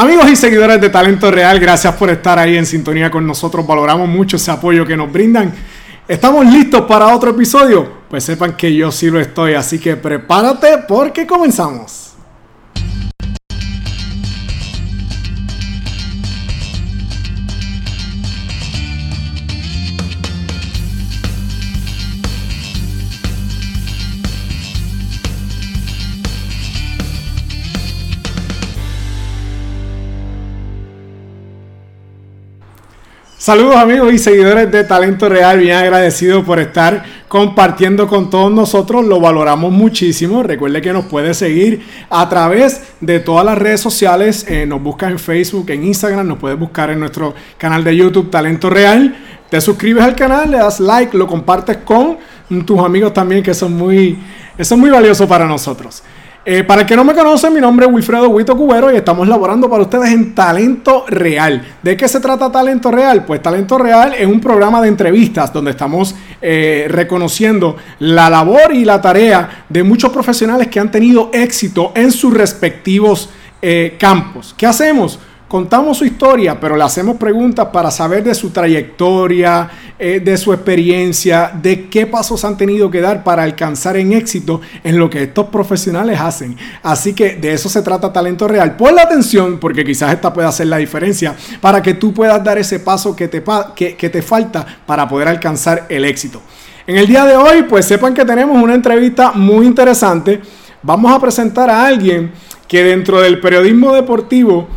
Amigos y seguidores de Talento Real, gracias por estar ahí en sintonía con nosotros. Valoramos mucho ese apoyo que nos brindan. ¿Estamos listos para otro episodio? Pues sepan que yo sí lo estoy, así que prepárate porque comenzamos. Saludos amigos y seguidores de Talento Real, bien agradecido por estar compartiendo con todos nosotros, lo valoramos muchísimo. Recuerde que nos puede seguir a través de todas las redes sociales, eh, nos busca en Facebook, en Instagram, nos puedes buscar en nuestro canal de YouTube Talento Real. Te suscribes al canal, le das like, lo compartes con tus amigos también, que son muy, eso es muy valioso para nosotros. Eh, para el que no me conoce, mi nombre es Wilfredo Huito Cubero y estamos laborando para ustedes en Talento Real. ¿De qué se trata Talento Real? Pues Talento Real es un programa de entrevistas donde estamos eh, reconociendo la labor y la tarea de muchos profesionales que han tenido éxito en sus respectivos eh, campos. ¿Qué hacemos? Contamos su historia, pero le hacemos preguntas para saber de su trayectoria, eh, de su experiencia, de qué pasos han tenido que dar para alcanzar en éxito en lo que estos profesionales hacen. Así que de eso se trata Talento Real. Pon la atención, porque quizás esta pueda hacer la diferencia, para que tú puedas dar ese paso que te, que, que te falta para poder alcanzar el éxito. En el día de hoy, pues sepan que tenemos una entrevista muy interesante. Vamos a presentar a alguien que dentro del periodismo deportivo,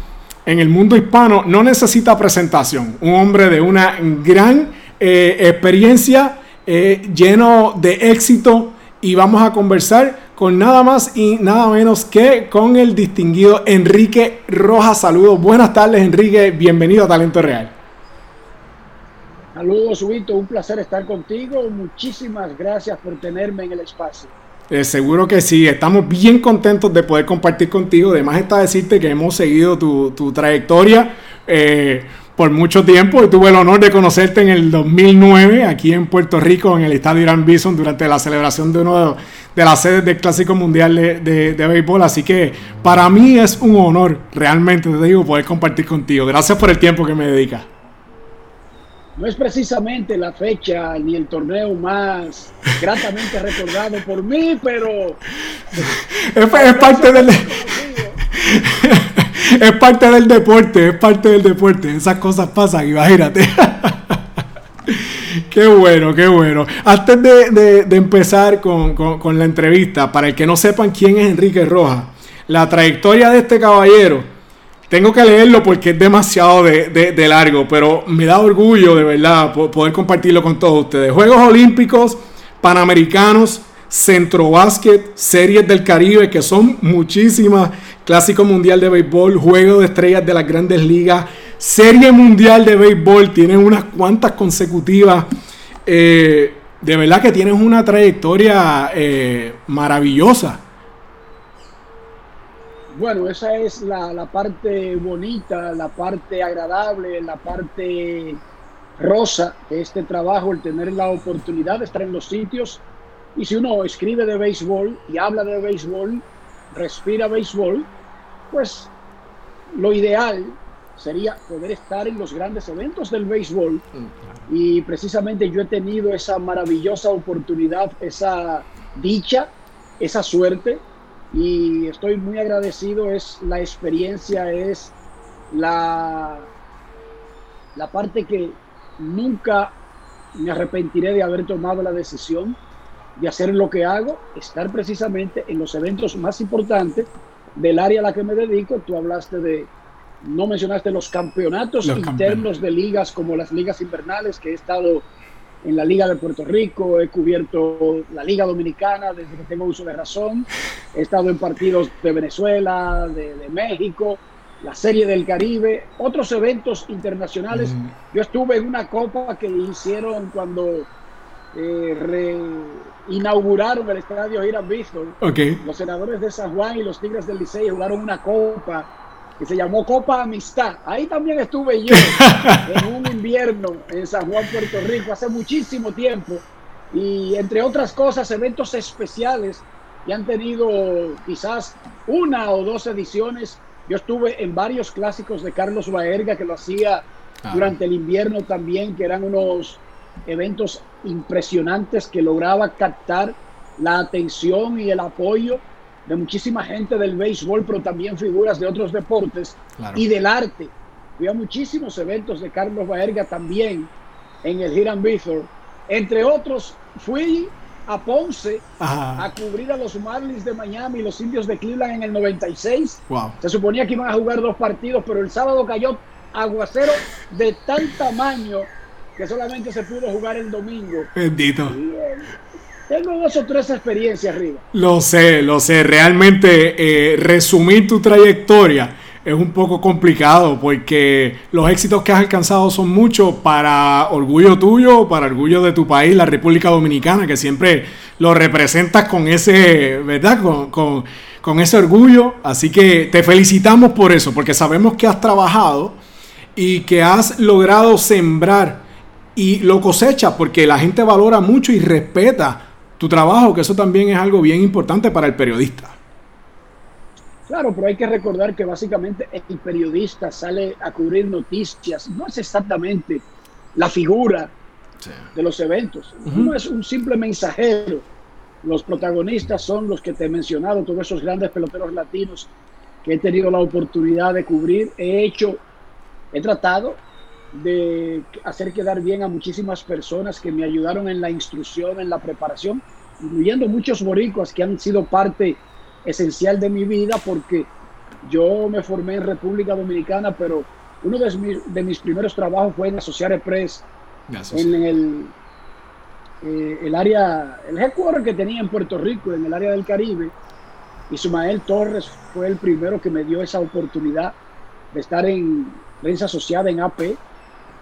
en el mundo hispano no necesita presentación. Un hombre de una gran eh, experiencia, eh, lleno de éxito. Y vamos a conversar con nada más y nada menos que con el distinguido Enrique Rojas. Saludos, buenas tardes Enrique, bienvenido a Talento Real. Saludos, Subito, un placer estar contigo. Muchísimas gracias por tenerme en el espacio. Eh, seguro que sí, estamos bien contentos de poder compartir contigo. Además está decirte que hemos seguido tu, trayectoria eh, por mucho tiempo y tuve el honor de conocerte en el 2009 aquí en Puerto Rico, en el Estadio Irán Bison, durante la celebración de uno de, las sedes del Clásico Mundial de, de, Béisbol. Así que para mí es un honor, realmente te digo, poder compartir contigo. Gracias por el tiempo que me dedicas no es precisamente la fecha ni el torneo más gratamente recordado por mí, pero es, parte del es parte del deporte, es parte del deporte. Esas cosas pasan, imagínate. qué bueno, qué bueno. Antes de, empezar con, con la entrevista, para el que no sepan quién es Enrique Rojas, la trayectoria de este caballero tengo que leerlo porque es demasiado de, largo, pero me da orgullo de verdad poder compartirlo con todos ustedes. Juegos Olímpicos, Panamericanos, Centro Básquet, Series del Caribe, que son muchísimas, Clásico Mundial de Béisbol, Juego de Estrellas de las Grandes Ligas, Serie Mundial de Béisbol, tienen unas cuantas consecutivas. Eh, de verdad que tienes una trayectoria eh, maravillosa. Bueno, esa es la, parte bonita, la parte agradable, la parte rosa de este trabajo, el tener la oportunidad de estar en los sitios. Y si uno escribe de béisbol y habla de béisbol, respira béisbol, pues lo ideal sería poder estar en los grandes eventos del béisbol. Mm, y precisamente yo he tenido esa maravillosa oportunidad, esa dicha, esa suerte y estoy muy agradecido, es la experiencia, es la, la parte que nunca me arrepentiré de haber tomado la decisión de hacer lo que hago, estar precisamente en los eventos más importantes del área a la que me dedico. Tú hablaste de, no mencionaste los campeonatos internos de ligas como las ligas invernales que he estado en la Liga de Puerto Rico, he cubierto la Liga Dominicana desde que tengo uso de razón, he estado en partidos de Venezuela, de, México, la Serie del Caribe, otros eventos internacionales. Yo estuve en una copa que hicieron cuando eh, inauguraron el estadio Hiram Bison. Los senadores de San Juan y los Tigres del Licey jugaron una copa que se llamó Copa Amistad. Ahí también estuve yo en un invierno en San Juan, Puerto Rico, hace muchísimo tiempo. Y entre otras cosas, eventos especiales que han tenido quizás una o dos ediciones Yo estuve en varios clásicos de Carlos Baerga que lo hacía ah. durante el invierno también, que eran unos eventos impresionantes que lograba captar la atención y el apoyo de muchísima gente del béisbol, pero también figuras de otros deportes y del arte. Fui a muchísimos eventos de Carlos Baerga también en el Hiram Bithor. Entre otros, fui a Ponce a cubrir a los Marlins de Miami y los indios de Cleveland en el 96. Se suponía que iban a jugar dos partidos, pero el sábado cayó aguacero de tal tamaño que solamente se pudo jugar el domingo. Bendito. Tengo dos o tres experiencias arriba. Lo sé, lo sé. Realmente eh, resumir tu trayectoria es un poco complicado porque los éxitos que has alcanzado son muchos para orgullo tuyo, para orgullo de tu país, la República Dominicana, que siempre lo representas con ese, ¿verdad? Con, con ese orgullo. Así que te felicitamos por eso, porque sabemos que has trabajado y que has logrado sembrar y lo cosecha porque la gente valora mucho y respeta tu trabajo, que eso también es algo bien importante para el periodista. Claro, pero hay que recordar que básicamente el periodista sale a cubrir noticias, no es exactamente la figura de los eventos, no es un simple mensajero. Los protagonistas son los que te he mencionado, todos esos grandes peloteros latinos que he tenido la oportunidad de cubrir. He hecho, he tratado de hacer quedar bien a muchísimas personas que me ayudaron en la instrucción, en la preparación, incluyendo muchos boricuas que han sido parte esencial de mi vida porque yo me formé en República Dominicana, pero uno de mis, de mis primeros trabajos fue en Associated Press, en el, eh, el área, el headquarter que tenía en Puerto Rico, en el área del Caribe. Y Sumael Torres fue el primero que me dio esa oportunidad de estar en prensa asociada en AP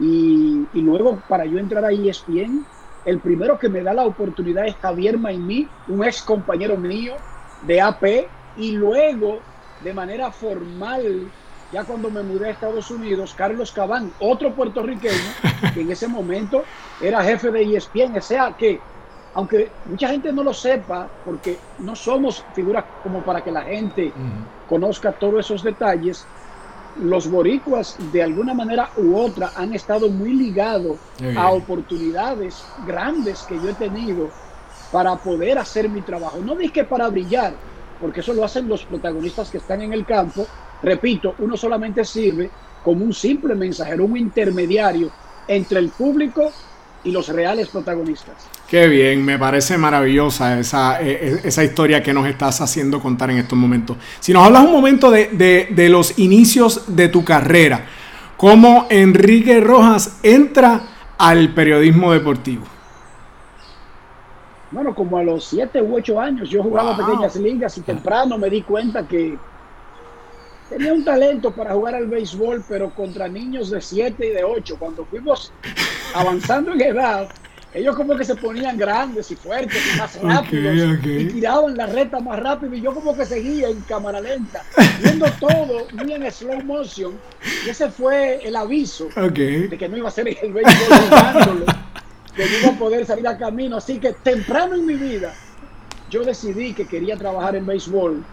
y, luego para yo entrar a ESPN, el primero que me da la oportunidad es Javier Maimí, un ex compañero mío de AP, y luego de manera formal, ya cuando me mudé a Estados Unidos, Carlos Cabán, otro puertorriqueño, que en ese momento era jefe de ESPN, o sea que, aunque mucha gente no lo sepa, porque no somos figuras como para que la gente conozca todos esos detalles, los boricuas de alguna manera u otra han estado muy ligados a oportunidades grandes que yo he tenido para poder hacer mi trabajo. No dije para brillar, porque eso lo hacen los protagonistas que están en el campo. Repito, uno solamente sirve como un simple mensajero, un intermediario entre el público y los reales protagonistas. Qué bien, me parece maravillosa esa, e, e, esa, historia que nos estás haciendo contar en estos momentos. Si nos hablas un momento de, de, los inicios de tu carrera, ¿cómo Enrique Rojas entra al periodismo deportivo? Bueno, como a los 7 u 8 años yo jugaba pequeñas ligas y temprano me di cuenta que tenía un talento para jugar al béisbol, pero contra niños de 7 y de 8. Cuando fuimos avanzando en edad, ellos como que se ponían grandes y fuertes y más rápidos y tiraban la reta más rápido y yo como que seguía en cámara lenta, viendo todo muy en slow motion. Y ese fue el aviso de que no iba a ser el béisbol que no iba a poder salir a camino, así que temprano en mi vida yo decidí que quería trabajar en béisbol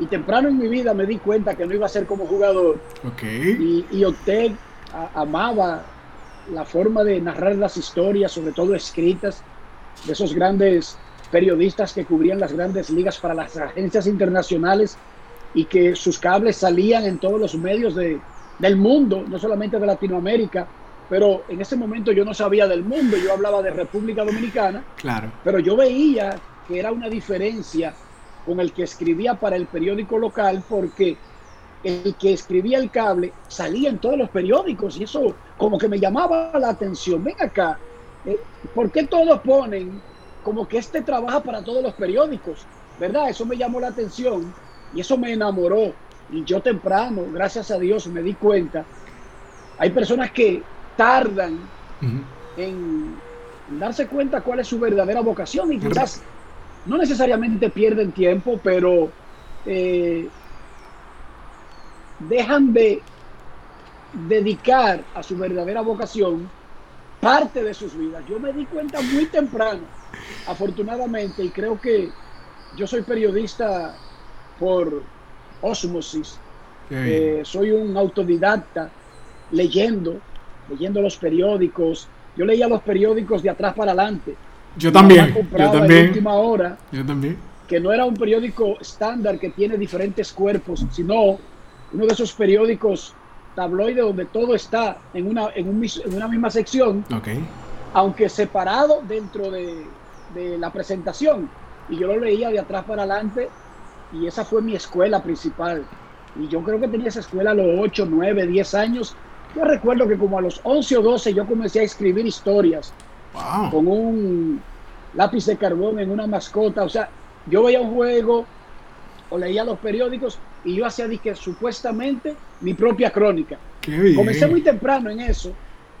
y temprano en mi vida me di cuenta que no iba a ser como jugador. Y, y opté, amaba la forma de narrar las historias, sobre todo escritas, de esos grandes periodistas que cubrían las grandes ligas para las agencias internacionales y que sus cables salían en todos los medios de, del mundo, no solamente de Latinoamérica, pero en ese momento yo no sabía del mundo, yo hablaba de República Dominicana, claro. pero yo veía que era una diferencia con el que escribía para el periódico local porque el que escribía el cable salía en todos los periódicos y eso como que me llamaba la atención. Ven acá, eh, ¿por qué todos ponen como que este trabaja para todos los periódicos? ¿Verdad? Eso me llamó la atención y eso me enamoró. Y yo temprano, gracias a Dios, me di cuenta. Hay personas que tardan en darse cuenta cuál es su verdadera vocación y quizás no necesariamente pierden tiempo, pero eh, dejan de dedicar a su verdadera vocación parte de sus vidas. Yo me di cuenta muy temprano, afortunadamente, y creo que yo soy periodista por osmosis. Eh, soy un autodidacta leyendo, leyendo los periódicos. Yo leía los periódicos de atrás para adelante. Yo también. Yo también. última hora. Yo también. Que no era un periódico estándar que tiene diferentes cuerpos, sino uno de esos periódicos tabloide donde todo está en una, en, una misma sección, aunque separado dentro de, de, la presentación. Y yo lo leía de atrás para adelante y esa fue mi escuela principal. Y yo creo que tenía esa escuela a los 8, 9, 10 años. Yo recuerdo que como a los 11 o 12 yo comencé a escribir historias con un lápiz de carbón en una mascota. O sea, yo veía un juego o leía los periódicos y yo hacía que supuestamente mi propia crónica. Comencé muy temprano en eso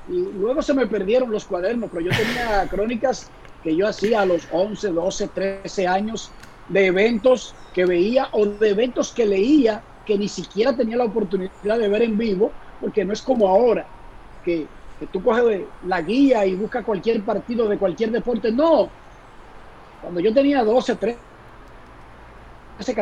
y luego se me perdieron los cuadernos, pero yo tenía crónicas que yo hacía a los 11, 12, 13 años de eventos que veía o de eventos que leía que ni siquiera tenía la oportunidad de ver en vivo, porque no es como ahora, que, que tú coges la guía y buscas cualquier partido de cualquier deporte. No, cuando yo tenía 12, 13,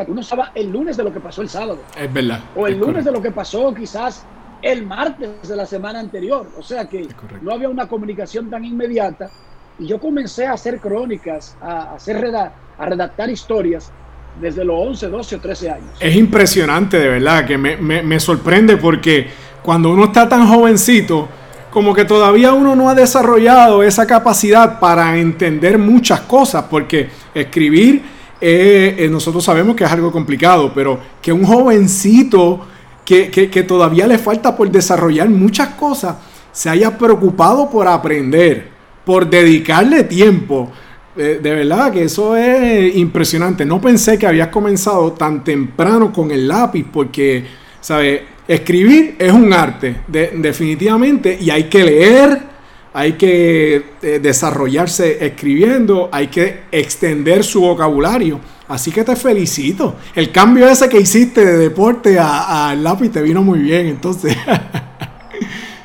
uno estaba el lunes de lo que pasó el sábado. Es verdad. O el lunes de lo que pasó quizás el martes de la semana anterior. O sea que no había una comunicación tan inmediata. Y yo comencé a hacer crónicas, a, hacer a redactar historias desde los 11, 12 o 13 años. Es impresionante, de verdad, que me, me sorprende porque cuando uno está tan jovencito, como que todavía uno no ha desarrollado esa capacidad para entender muchas cosas, porque escribir eh, eh, nosotros sabemos que es algo complicado, pero que un jovencito que, que, todavía le falta por desarrollar muchas cosas, se haya preocupado por aprender, por dedicarle tiempo. Eh, de verdad que eso es impresionante. No pensé que habías comenzado tan temprano con el lápiz, porque, ¿sabes? Escribir es un arte, definitivamente, y hay que leer, hay que eh, desarrollarse escribiendo, hay que extender su vocabulario. Así que te felicito. El cambio ese que hiciste de deporte al lápiz te vino muy bien, entonces.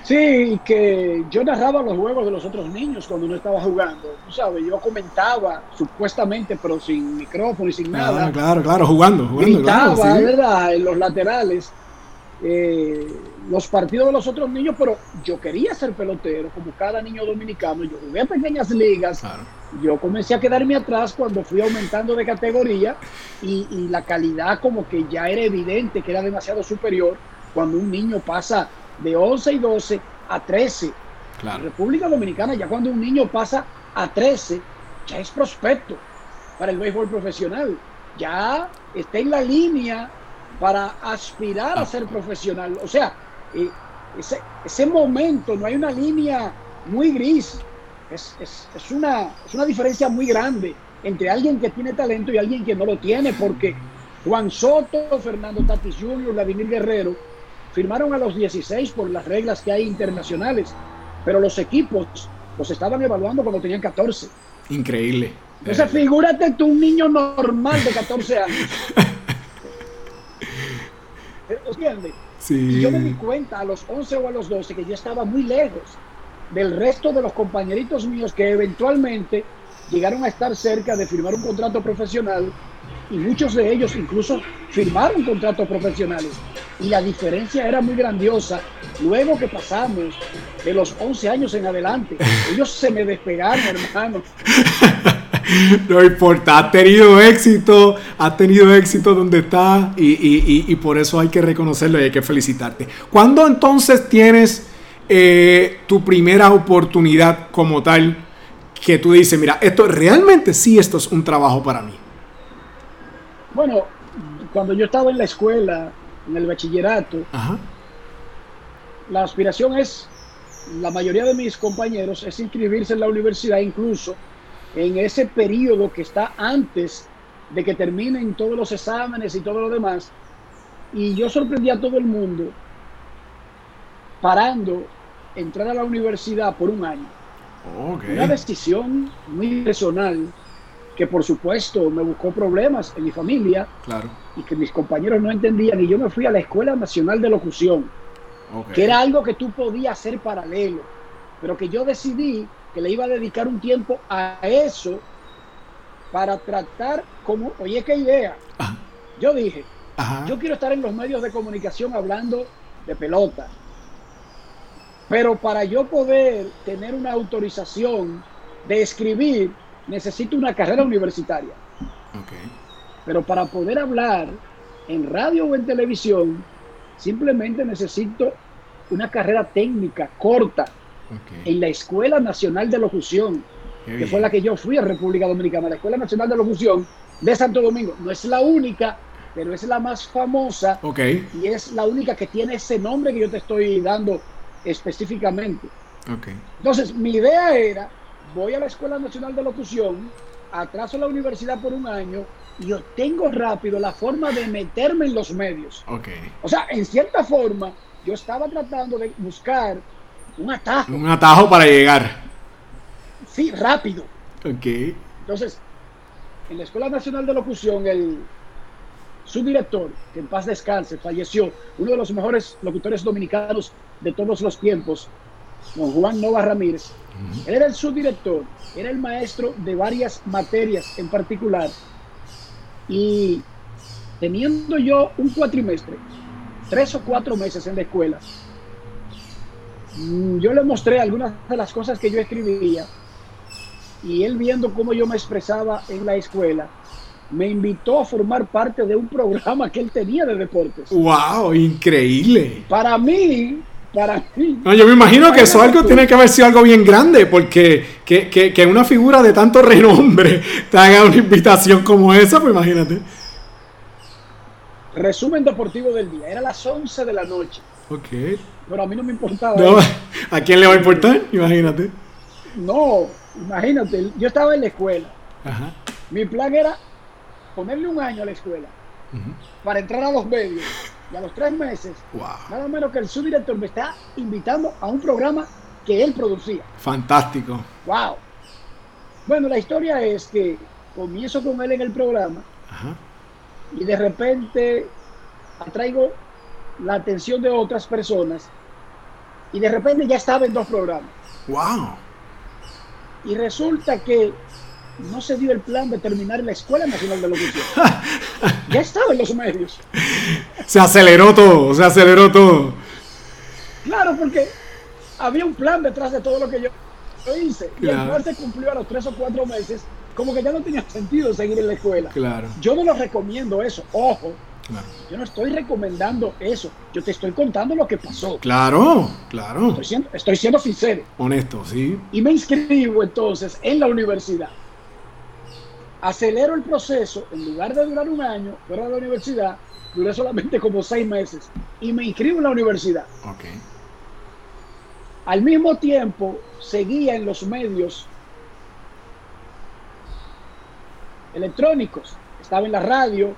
Sí, que yo narraba los juegos de los otros niños cuando no estaba jugando. Tú sabes, yo comentaba supuestamente, pero sin micrófono y sin nada. Claro, claro, jugando, jugando. Gritaba, ¿verdad? En los laterales. Eh, los partidos de los otros niños, pero yo quería ser pelotero, como cada niño dominicano. Yo jugué a pequeñas ligas. Yo comencé a quedarme atrás cuando fui aumentando de categoría y, la calidad como que ya era evidente que era demasiado superior cuando un niño pasa de 11 y 12 a 13. En República Dominicana ya cuando un niño pasa a 13 ya es prospecto para el béisbol profesional. Ya está en la línea para aspirar a ah. ser profesional. O sea, eh, ese, ese, momento, no hay una línea muy gris, es, es, es, una, es una diferencia muy grande entre alguien que tiene talento y alguien que no lo tiene, porque Juan Soto, Fernando Tatis Jr., Vladimir Guerrero firmaron a los 16 por las reglas que hay internacionales, pero los equipos los estaban evaluando cuando tenían 14. Increíble. Entonces, figúrate tú, un niño normal de 14 años. ¿Entiendes? Y yo me di cuenta a los 11 o a los 12 que yo estaba muy lejos del resto de los compañeritos míos que eventualmente llegaron a estar cerca de firmar un contrato profesional y muchos de ellos incluso firmaron contratos profesionales. Y la diferencia era muy grandiosa. Luego que pasamos de los 11 años en adelante, ellos se me despegaron, hermano. no importa, ha tenido éxito, ha tenido éxito donde está y, por eso hay que reconocerlo y hay que felicitarte. ¿Cuándo entonces tienes eh, tu primera oportunidad como tal que tú dices, mira, esto realmente sí, esto es un trabajo para mí? Bueno, cuando yo estaba en la escuela, en el bachillerato, la aspiración es, la mayoría de mis compañeros, es inscribirse en la universidad incluso en ese periodo que está antes de que terminen todos los exámenes y todo lo demás. Y yo sorprendí a todo el mundo parando entrar a la universidad por un año. Una decisión muy personal que por supuesto me buscó problemas en mi familia claro. y que mis compañeros no entendían. Y yo me fui a la Escuela Nacional de Locución, que era algo que tú podías hacer paralelo, pero que yo decidí que le iba a dedicar un tiempo a eso para tratar como, oye, qué idea. Yo dije, Yo quiero estar en los medios de comunicación hablando de pelota. Pero para yo poder tener una autorización de escribir, necesito una carrera universitaria. Pero para poder hablar en radio o en televisión, simplemente necesito una carrera técnica corta en la Escuela Nacional de Locución, que fue la que yo fui a República Dominicana, la Escuela Nacional de Locución de Santo Domingo. No es la única, pero es la más famosa y es la única que tiene ese nombre que yo te estoy dando específicamente. Entonces, mi idea era, voy a la Escuela Nacional de Locución, atraso la universidad por un año y obtengo rápido la forma de meterme en los medios. O sea, en cierta forma, yo estaba tratando de buscar un atajo. Un atajo para llegar. Sí, rápido. Entonces, en la Escuela Nacional de Locución, el subdirector, que en paz descanse, falleció, uno de los mejores locutores dominicanos de todos los tiempos, don Juan Nova Ramírez. Él era el subdirector, era el maestro de varias materias en particular. Y teniendo yo un cuatrimestre, tres o cuatro meses en la escuela, yo le mostré algunas de las cosas que yo escribía y él viendo cómo yo me expresaba en la escuela, me invitó a formar parte de un programa que él tenía de deportes. ¡Wow! Increíble. Para mí, para mí. No, yo me imagino que eso algo tiene que haber sido algo bien grande, porque que, que, que, una figura de tanto renombre te haga una invitación como esa, pues imagínate. Resumen deportivo del día, era las 11 de la noche. Ok. Pero a mí no me importaba. ¿A quién le va a importar? Imagínate. No, imagínate, yo estaba en la escuela. Mi plan era ponerle un año a la escuela para entrar a los medios. Y a los tres meses, nada menos que el subdirector me está invitando a un programa que él producía. Fantástico. Wow. Bueno, la historia es que comienzo con él en el programa y de repente atraigo la atención de otras personas y de repente ya estaba en dos programas. Wow. Y resulta que no se dio el plan de terminar la Escuela Nacional de Locución. ya estaba en los medios. Se aceleró todo, se aceleró todo. Claro, porque había un plan detrás de todo lo que yo, hice. Y el plan se cumplió a los tres o cuatro meses. Como que ya no tenía sentido seguir en la escuela. Claro. Yo no lo recomiendo eso. Ojo, yo no estoy recomendando eso. Yo te estoy contando lo que pasó. Claro, claro. Estoy siendo, estoy siendo sincero. Honesto, sí. Y me inscribo entonces en la universidad. Acelero el proceso, en lugar de durar un año fuera de la universidad, duré solamente como seis meses. Y me inscribo en la universidad. Ok. Al mismo tiempo, seguía en los medios electrónicos. Estaba en la radio,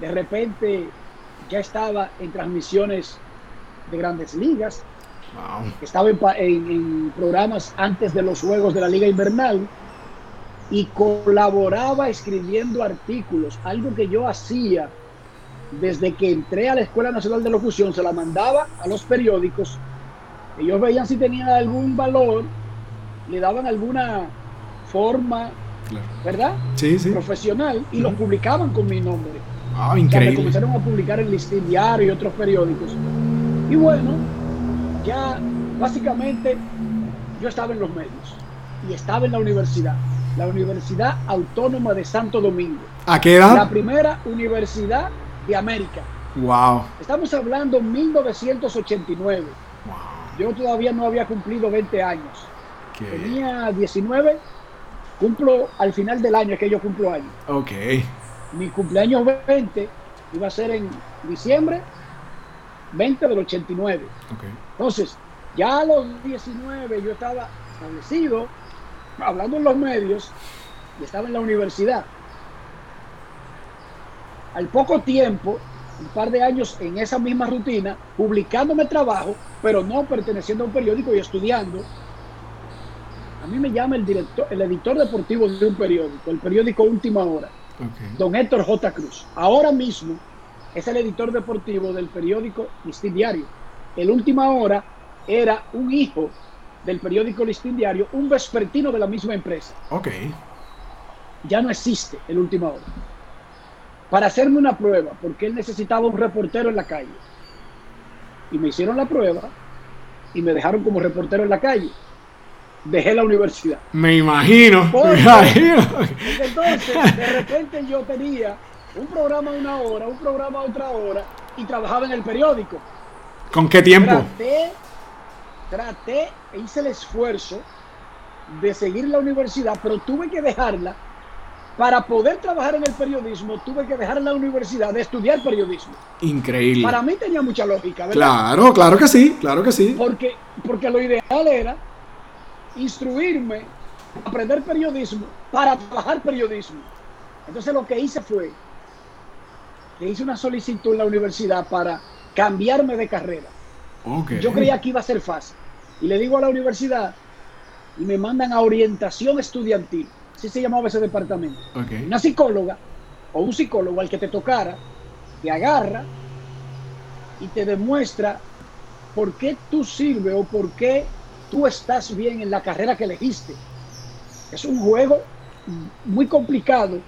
de repente ya estaba en transmisiones de grandes ligas, estaba en, programas antes de los Juegos de la Liga Invernal y colaboraba escribiendo artículos, algo que yo hacía desde que entré a la Escuela Nacional de Locución, se la mandaba a los periódicos, ellos veían si tenían algún valor, le daban alguna forma, ¿verdad? Sí, sí. Profesional y lo publicaban con mi nombre. Ah, increíble. comenzaron a publicar en Listín Diario y otros periódicos. Y bueno, ya básicamente yo estaba en los medios y estaba en la universidad, la Universidad Autónoma de Santo Domingo. ¿A qué edad? La primera universidad de América. Wow. Estamos hablando 1989. Wow. Yo todavía no había cumplido 20 años. Tenía 19. Cumplo al final del año, es que yo cumplo años. Ok mi cumpleaños 20 iba a ser en diciembre 20 del 89. Entonces, ya a los 19 yo estaba establecido, hablando en los medios, y estaba en la universidad. Al poco tiempo, un par de años en esa misma rutina, publicándome trabajo, pero no perteneciendo a un periódico y estudiando. A mí me llama el director, el editor deportivo de un periódico, el periódico Última Hora don Héctor J. Cruz. Ahora mismo es el editor deportivo del periódico Listín Diario. El Última Hora era un hijo del periódico Listín Diario, un vespertino de la misma empresa. Ok. Ya no existe el Última Hora. para hacerme una prueba, porque él necesitaba un reportero en la calle. Y me hicieron la prueba y me dejaron como reportero en la calle. Dejé la universidad. Me imagino. me imagino. Entonces, de repente yo tenía un programa una hora, un programa otra hora y trabajaba en el periódico. ¿Con qué tiempo? Traté, traté e hice el esfuerzo de seguir la universidad, pero tuve que dejarla para poder trabajar en el periodismo, tuve que dejar la universidad de estudiar periodismo. Increíble. Para mí tenía mucha lógica, ¿verdad? Claro, claro que sí, claro que sí. Porque, porque lo ideal era instruirme, aprender periodismo para trabajar periodismo. Entonces lo que hice fue que hice una solicitud en la universidad para cambiarme de carrera. Yo creía que iba a ser fácil. Y le digo a la universidad y me mandan a orientación estudiantil. Así se llamaba ese departamento. Una psicóloga o un psicólogo al que te tocara, te agarra y te demuestra por qué tú sirves o por qué tú estás bien en la carrera que elegiste. Es un juego muy complicado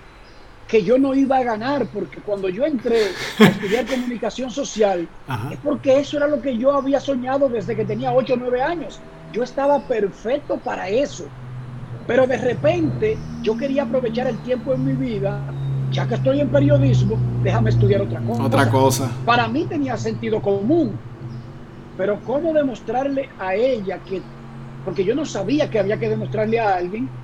que yo no iba a ganar, porque cuando yo entré a estudiar comunicación social, es porque eso era lo que yo había soñado desde que tenía 8 o 9 años. Yo estaba perfecto para eso. Pero de repente yo quería aprovechar el tiempo en mi vida, ya que estoy en periodismo, déjame estudiar otra cosa. Otra cosa. Para mí tenía sentido común. Pero ¿cómo demostrarle a ella que, porque yo no sabía que había que demostrarle a alguien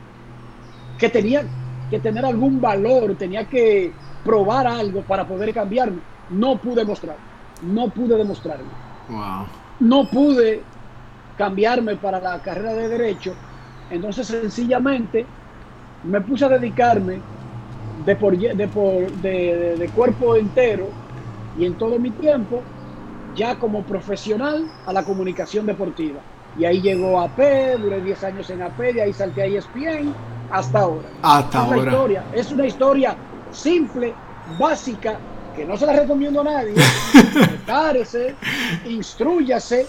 que tenía que tener algún valor, tenía que probar algo para poder cambiarme. No pude mostrarlo, no pude demostrarlo. No pude cambiarme para la carrera de derecho, entonces sencillamente me puse a dedicarme de, por, de, de cuerpo entero y en todo mi tiempo ya como profesional a la comunicación deportiva. Y ahí llegó AP, duré 10 años en AP, de ahí salté a ESPN hasta ahora. Hasta ahora. historia. Es una historia simple, básica, que no se la recomiendo a nadie. Prepárese, instruyase.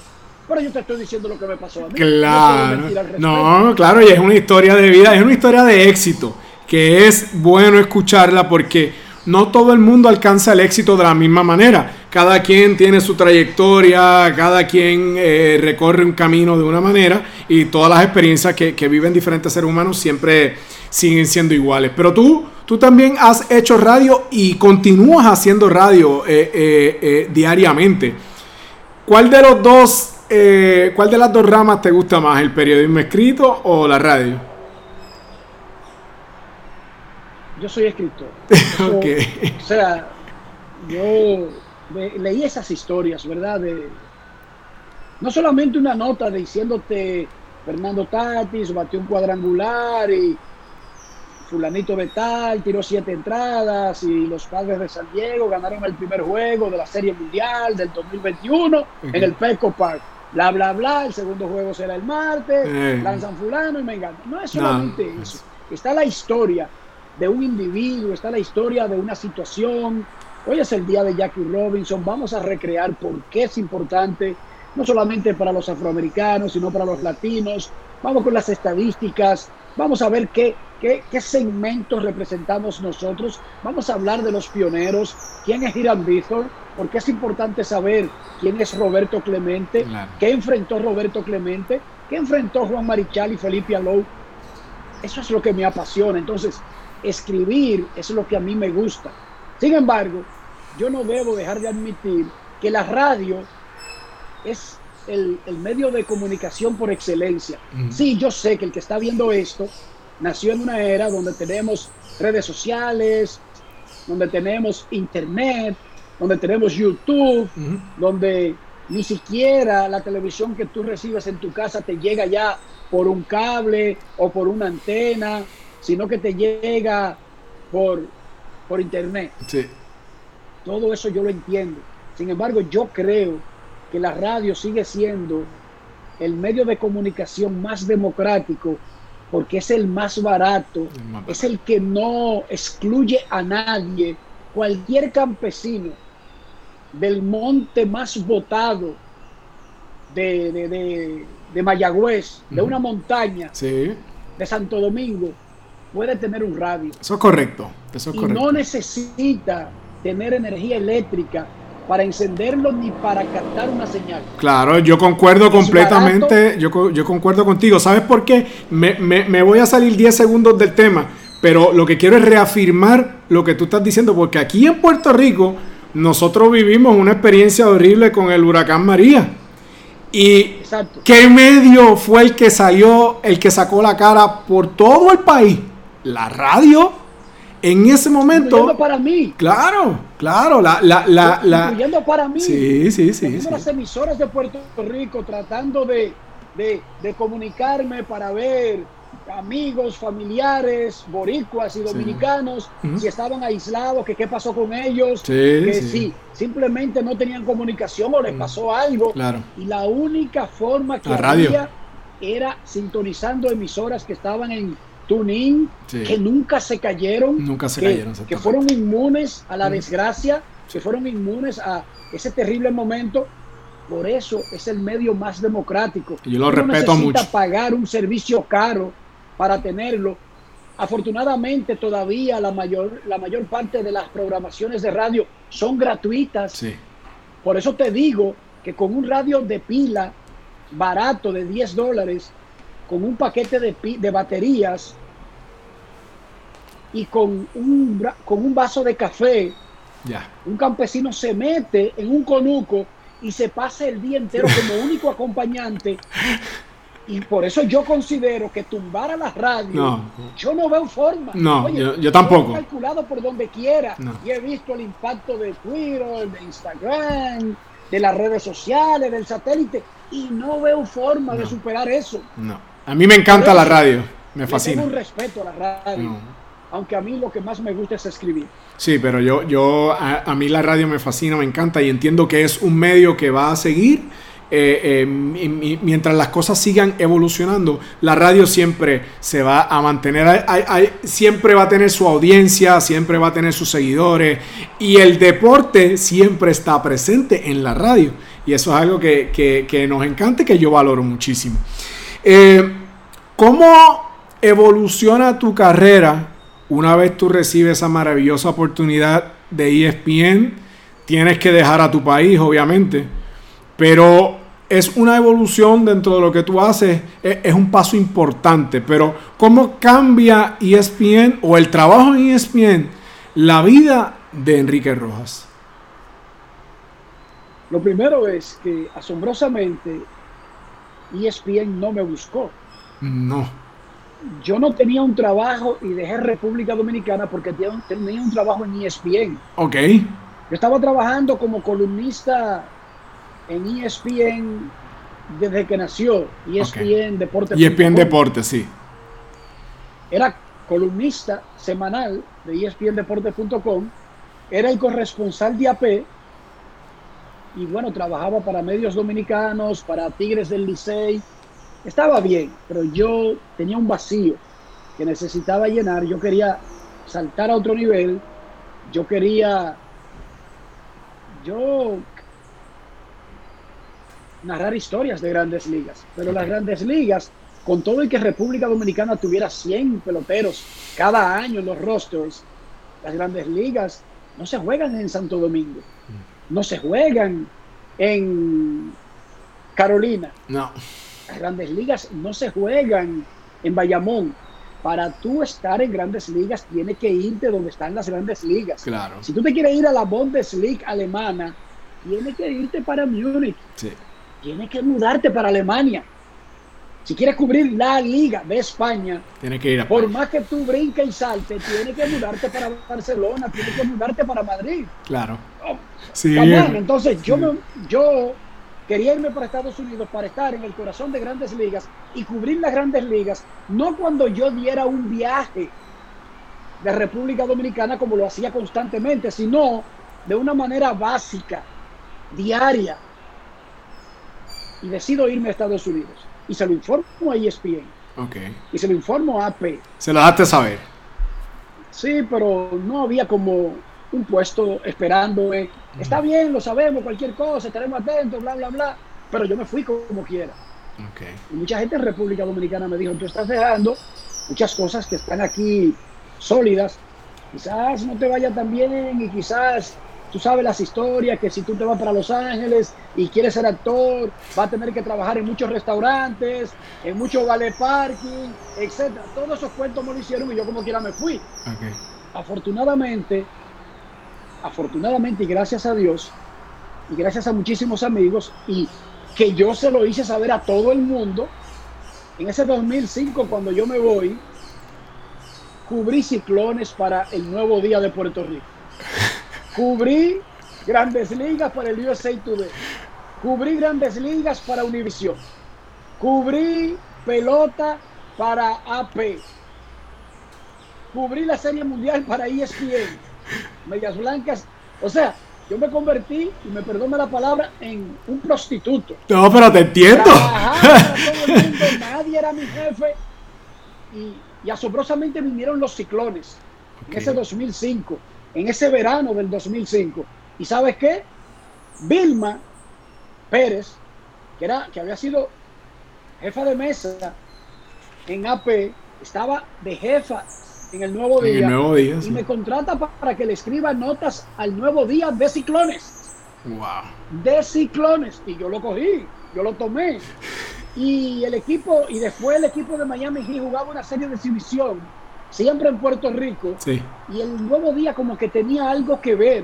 Pero yo te estoy diciendo lo que me pasó a mí. Claro. No, claro, y es una historia de vida, es una historia de éxito, que es bueno escucharla porque no todo el mundo alcanza el éxito de la misma manera. Cada quien tiene su trayectoria, cada quien eh, recorre un camino de una manera y todas las experiencias que, viven diferentes seres humanos siempre siguen siendo iguales. Pero tú, tú también has hecho radio y continúas haciendo radio eh, eh, diariamente. ¿Cuál de los dos, cuál de las dos ramas te gusta más, el periodismo escrito o la radio? yo soy escritor. O sea, yo leí esas historias, ¿verdad? De, no solamente una nota diciéndote Fernando Tatis batió un cuadrangular y fulanito de tal tiró siete entradas y los padres de San Diego ganaron el primer juego de la Serie Mundial del 2021 en el Petco Park. Bla, bla, bla, el segundo juego será el martes, eh. lanzan fulano y me encanta. No es solamente eso. Está la historia de un individuo, está la historia de una situación. Hoy es el día de Jackie Robinson, vamos a recrear por qué es importante, no solamente para los afroamericanos, sino para los latinos. Vamos con las estadísticas, vamos a ver qué, qué, segmentos representamos nosotros. Vamos a hablar de los pioneros, quién es Hiram Bithorn, porque es importante saber quién es Roberto Clemente, qué enfrentó Roberto Clemente, qué enfrentó Juan Marichal y Felipe Alou. Eso es lo que me apasiona. Entonces, escribir es lo que a mí me gusta. Sin embargo, yo no debo dejar de admitir que la radio es el, medio de comunicación por excelencia. Sí, yo sé que el que está viendo esto nació en una era donde tenemos redes sociales, donde tenemos internet, donde tenemos YouTube, donde ni siquiera la televisión que tú recibes en tu casa te llega ya por un cable o por una antena sino que te llega por, por internet. Todo eso yo lo entiendo. Sin embargo, yo creo que la radio sigue siendo el medio de comunicación más democrático porque es el más barato, es el que no excluye a nadie. Cualquier campesino del monte más votado de, de, Mayagüez, de una montaña, de Santo Domingo, puede tener un radio. Eso es correcto. Eso es y correcto. no necesita tener energía eléctrica para encenderlo ni para captar una señal. Claro, yo concuerdo completamente, yo, yo concuerdo contigo. ¿Sabes por qué? Me, me, me voy a salir 10 segundos del tema, pero lo que quiero es reafirmar lo que tú estás diciendo, porque aquí en Puerto Rico nosotros vivimos una experiencia horrible con el huracán María. ¿Y Exacto. qué medio fue el que salió, el que sacó la cara por todo el país? La radio. En ese momento. Incluyendo para mí. Claro, claro. La, la, la, la- Incluyendo para mí. Sí, sí, sí. Sí. las emisoras de Puerto Rico tratando de, de- de comunicarme para ver amigos, familiares, boricuas y dominicanos, Ujú. si estaban aislados, que qué pasó con ellos, Sí, que sí. si simplemente no tenían comunicación o les pasó algo. Claro. Y la única forma que La radio. había era sintonizando emisoras que estaban en TuneIn, Sí. que nunca se cayeron, Nunca se que, cayeron. que fueron inmunes a la desgracia, que fueron inmunes a ese terrible momento. Por eso es el medio más democrático. Yo lo Tú no respeto necesitas mucho. pagar un servicio caro para tenerlo. Afortunadamente todavía la mayor, la mayor parte de las programaciones de radio son gratuitas. Sí. Por eso te digo que con un radio de pila barato de 10 dólares, con un paquete de, de baterías y con un, con un vaso de café, un campesino se mete en un conuco y se pasa el día entero como único acompañante. Y por eso yo considero que tumbar a la radio, No. yo no veo forma. No, yo- yo tampoco. He calculado por donde quiera No. y he visto el impacto de Twitter, de Instagram, de las redes sociales, del satélite y no veo forma de superar eso. No. A mí me encanta la radio. Me fascina. tengo un respeto a la radio, No. aunque a mí lo que más me gusta es escribir. Sí, pero yo, yo a, a mí la radio me fascina, me encanta y entiendo que es un medio que va a seguir. eh, eh, mi- mientras las cosas sigan evolucionando, la radio siempre se va a mantener, hay- hay- hay- siempre va a tener su audiencia, siempre va a tener sus seguidores y el deporte siempre está presente en la radio y eso es algo que, que- que nos encanta y que yo valoro muchísimo. Eh, ¿Cómo evoluciona tu carrera una vez tú recibes esa maravillosa oportunidad de ESPN? Tienes que dejar a tu país, obviamente, pero es una evolución dentro de lo que tú haces, es, es un paso importante, pero ¿cómo cambia ESPN o el trabajo en ESPN la vida de Enrique Rojas? Lo primero es que asombrosamente ESPN no me buscó. No, Yo no tenía un trabajo y dejé República Dominicana porque tenía un- trabajo en ESPN. ok, Yo estaba trabajando como columnista en ESPN desde que nació, ESPN Deportes. y ESPN Deportes, sí. Era columnista semanal de ESPNdeportes.com, era el corresponsal de AP y bueno, trabajaba para medios dominicanos, para Tigres del Licey. Estaba bien, pero yo tenía un vacío que necesitaba llenar. Yo quería saltar a otro nivel. Yo quería yo narrar historias de grandes ligas, pero las grandes ligas, con todo y que República Dominicana tuviera 100 peloteros cada año en los rosters, las grandes ligas no se juegan en Santo Domingo, no se juegan en Carolina, No, las grandes ligas no se juegan en Bayamón. Para tú estar en grandes ligas, tienes que irte donde están las grandes ligas. claro, Si tú te quieres ir a la Bundesliga alemana, tienes que irte para Múnich, sí, tienes que mudarte para Alemania. Si quieres cubrir la liga de España, tiene que ir a por más que tú brinques y saltes, tienes que mudarte para Barcelona, tienes que mudarte para Madrid. Claro. Oh, Sí. Entonces yo, Sí. me- yo quería irme para Estados Unidos para estar en el corazón de grandes ligas y cubrir las grandes ligas, no cuando yo diera un viaje de República Dominicana como lo hacía constantemente, sino de una manera básica, diaria. Y decido irme a Estados Unidos. Y se lo informo a ESPN. ok. Y se lo informo a AP. Se lo dejaste saber. Sí, pero no había como un puesto esperándome. Está bien, lo sabemos, cualquier cosa, estaremos atentos, bla, bla, bla. Pero yo me fui como quiera. Ok. Y mucha gente en República Dominicana me dijo, tú estás dejando muchas cosas que están aquí sólidas. Quizás no te vaya tan bien y quizás tú sabes las historias que si tú te vas para Los Ángeles y quieres ser actor, va a tener que trabajar en muchos restaurantes, en muchos vale parking, etcétera. Todos esos cuentos me lo hicieron y yo como quiera me fui. Afortunadamente, afortunadamente y gracias a Dios y gracias a muchísimos amigos y que yo se lo hice saber a todo el mundo, en ese 2005 cuando yo me voy, cubrí ciclones para el nuevo día de Puerto Rico. Cubrí grandes ligas para el USA Today. Cubrí grandes ligas para Univision. Cubrí pelota para AP. Cubrí la Serie Mundial para ESPN. Medias Blancas. O sea, yo me convertí, y me perdone la palabra, en un prostituto. No, pero te entiendo. nadie era mi jefe. Y, asombrosamente vinieron los ciclones en ese 2005 en ese verano del 2005. ¿Y sabes qué? Vilma Pérez, que, era, que había sido jefa de mesa en AP, estaba de jefa en el Nuevo Día. y me contrata para que le escriba notas al Nuevo Día de ciclones. Wow. De ciclones. Y yo lo cogí, yo lo tomé. Y el equipo, y después el equipo de Miami Heat jugaba una serie de exhibición siempre en Puerto Rico. Y el nuevo día como que tenía algo que ver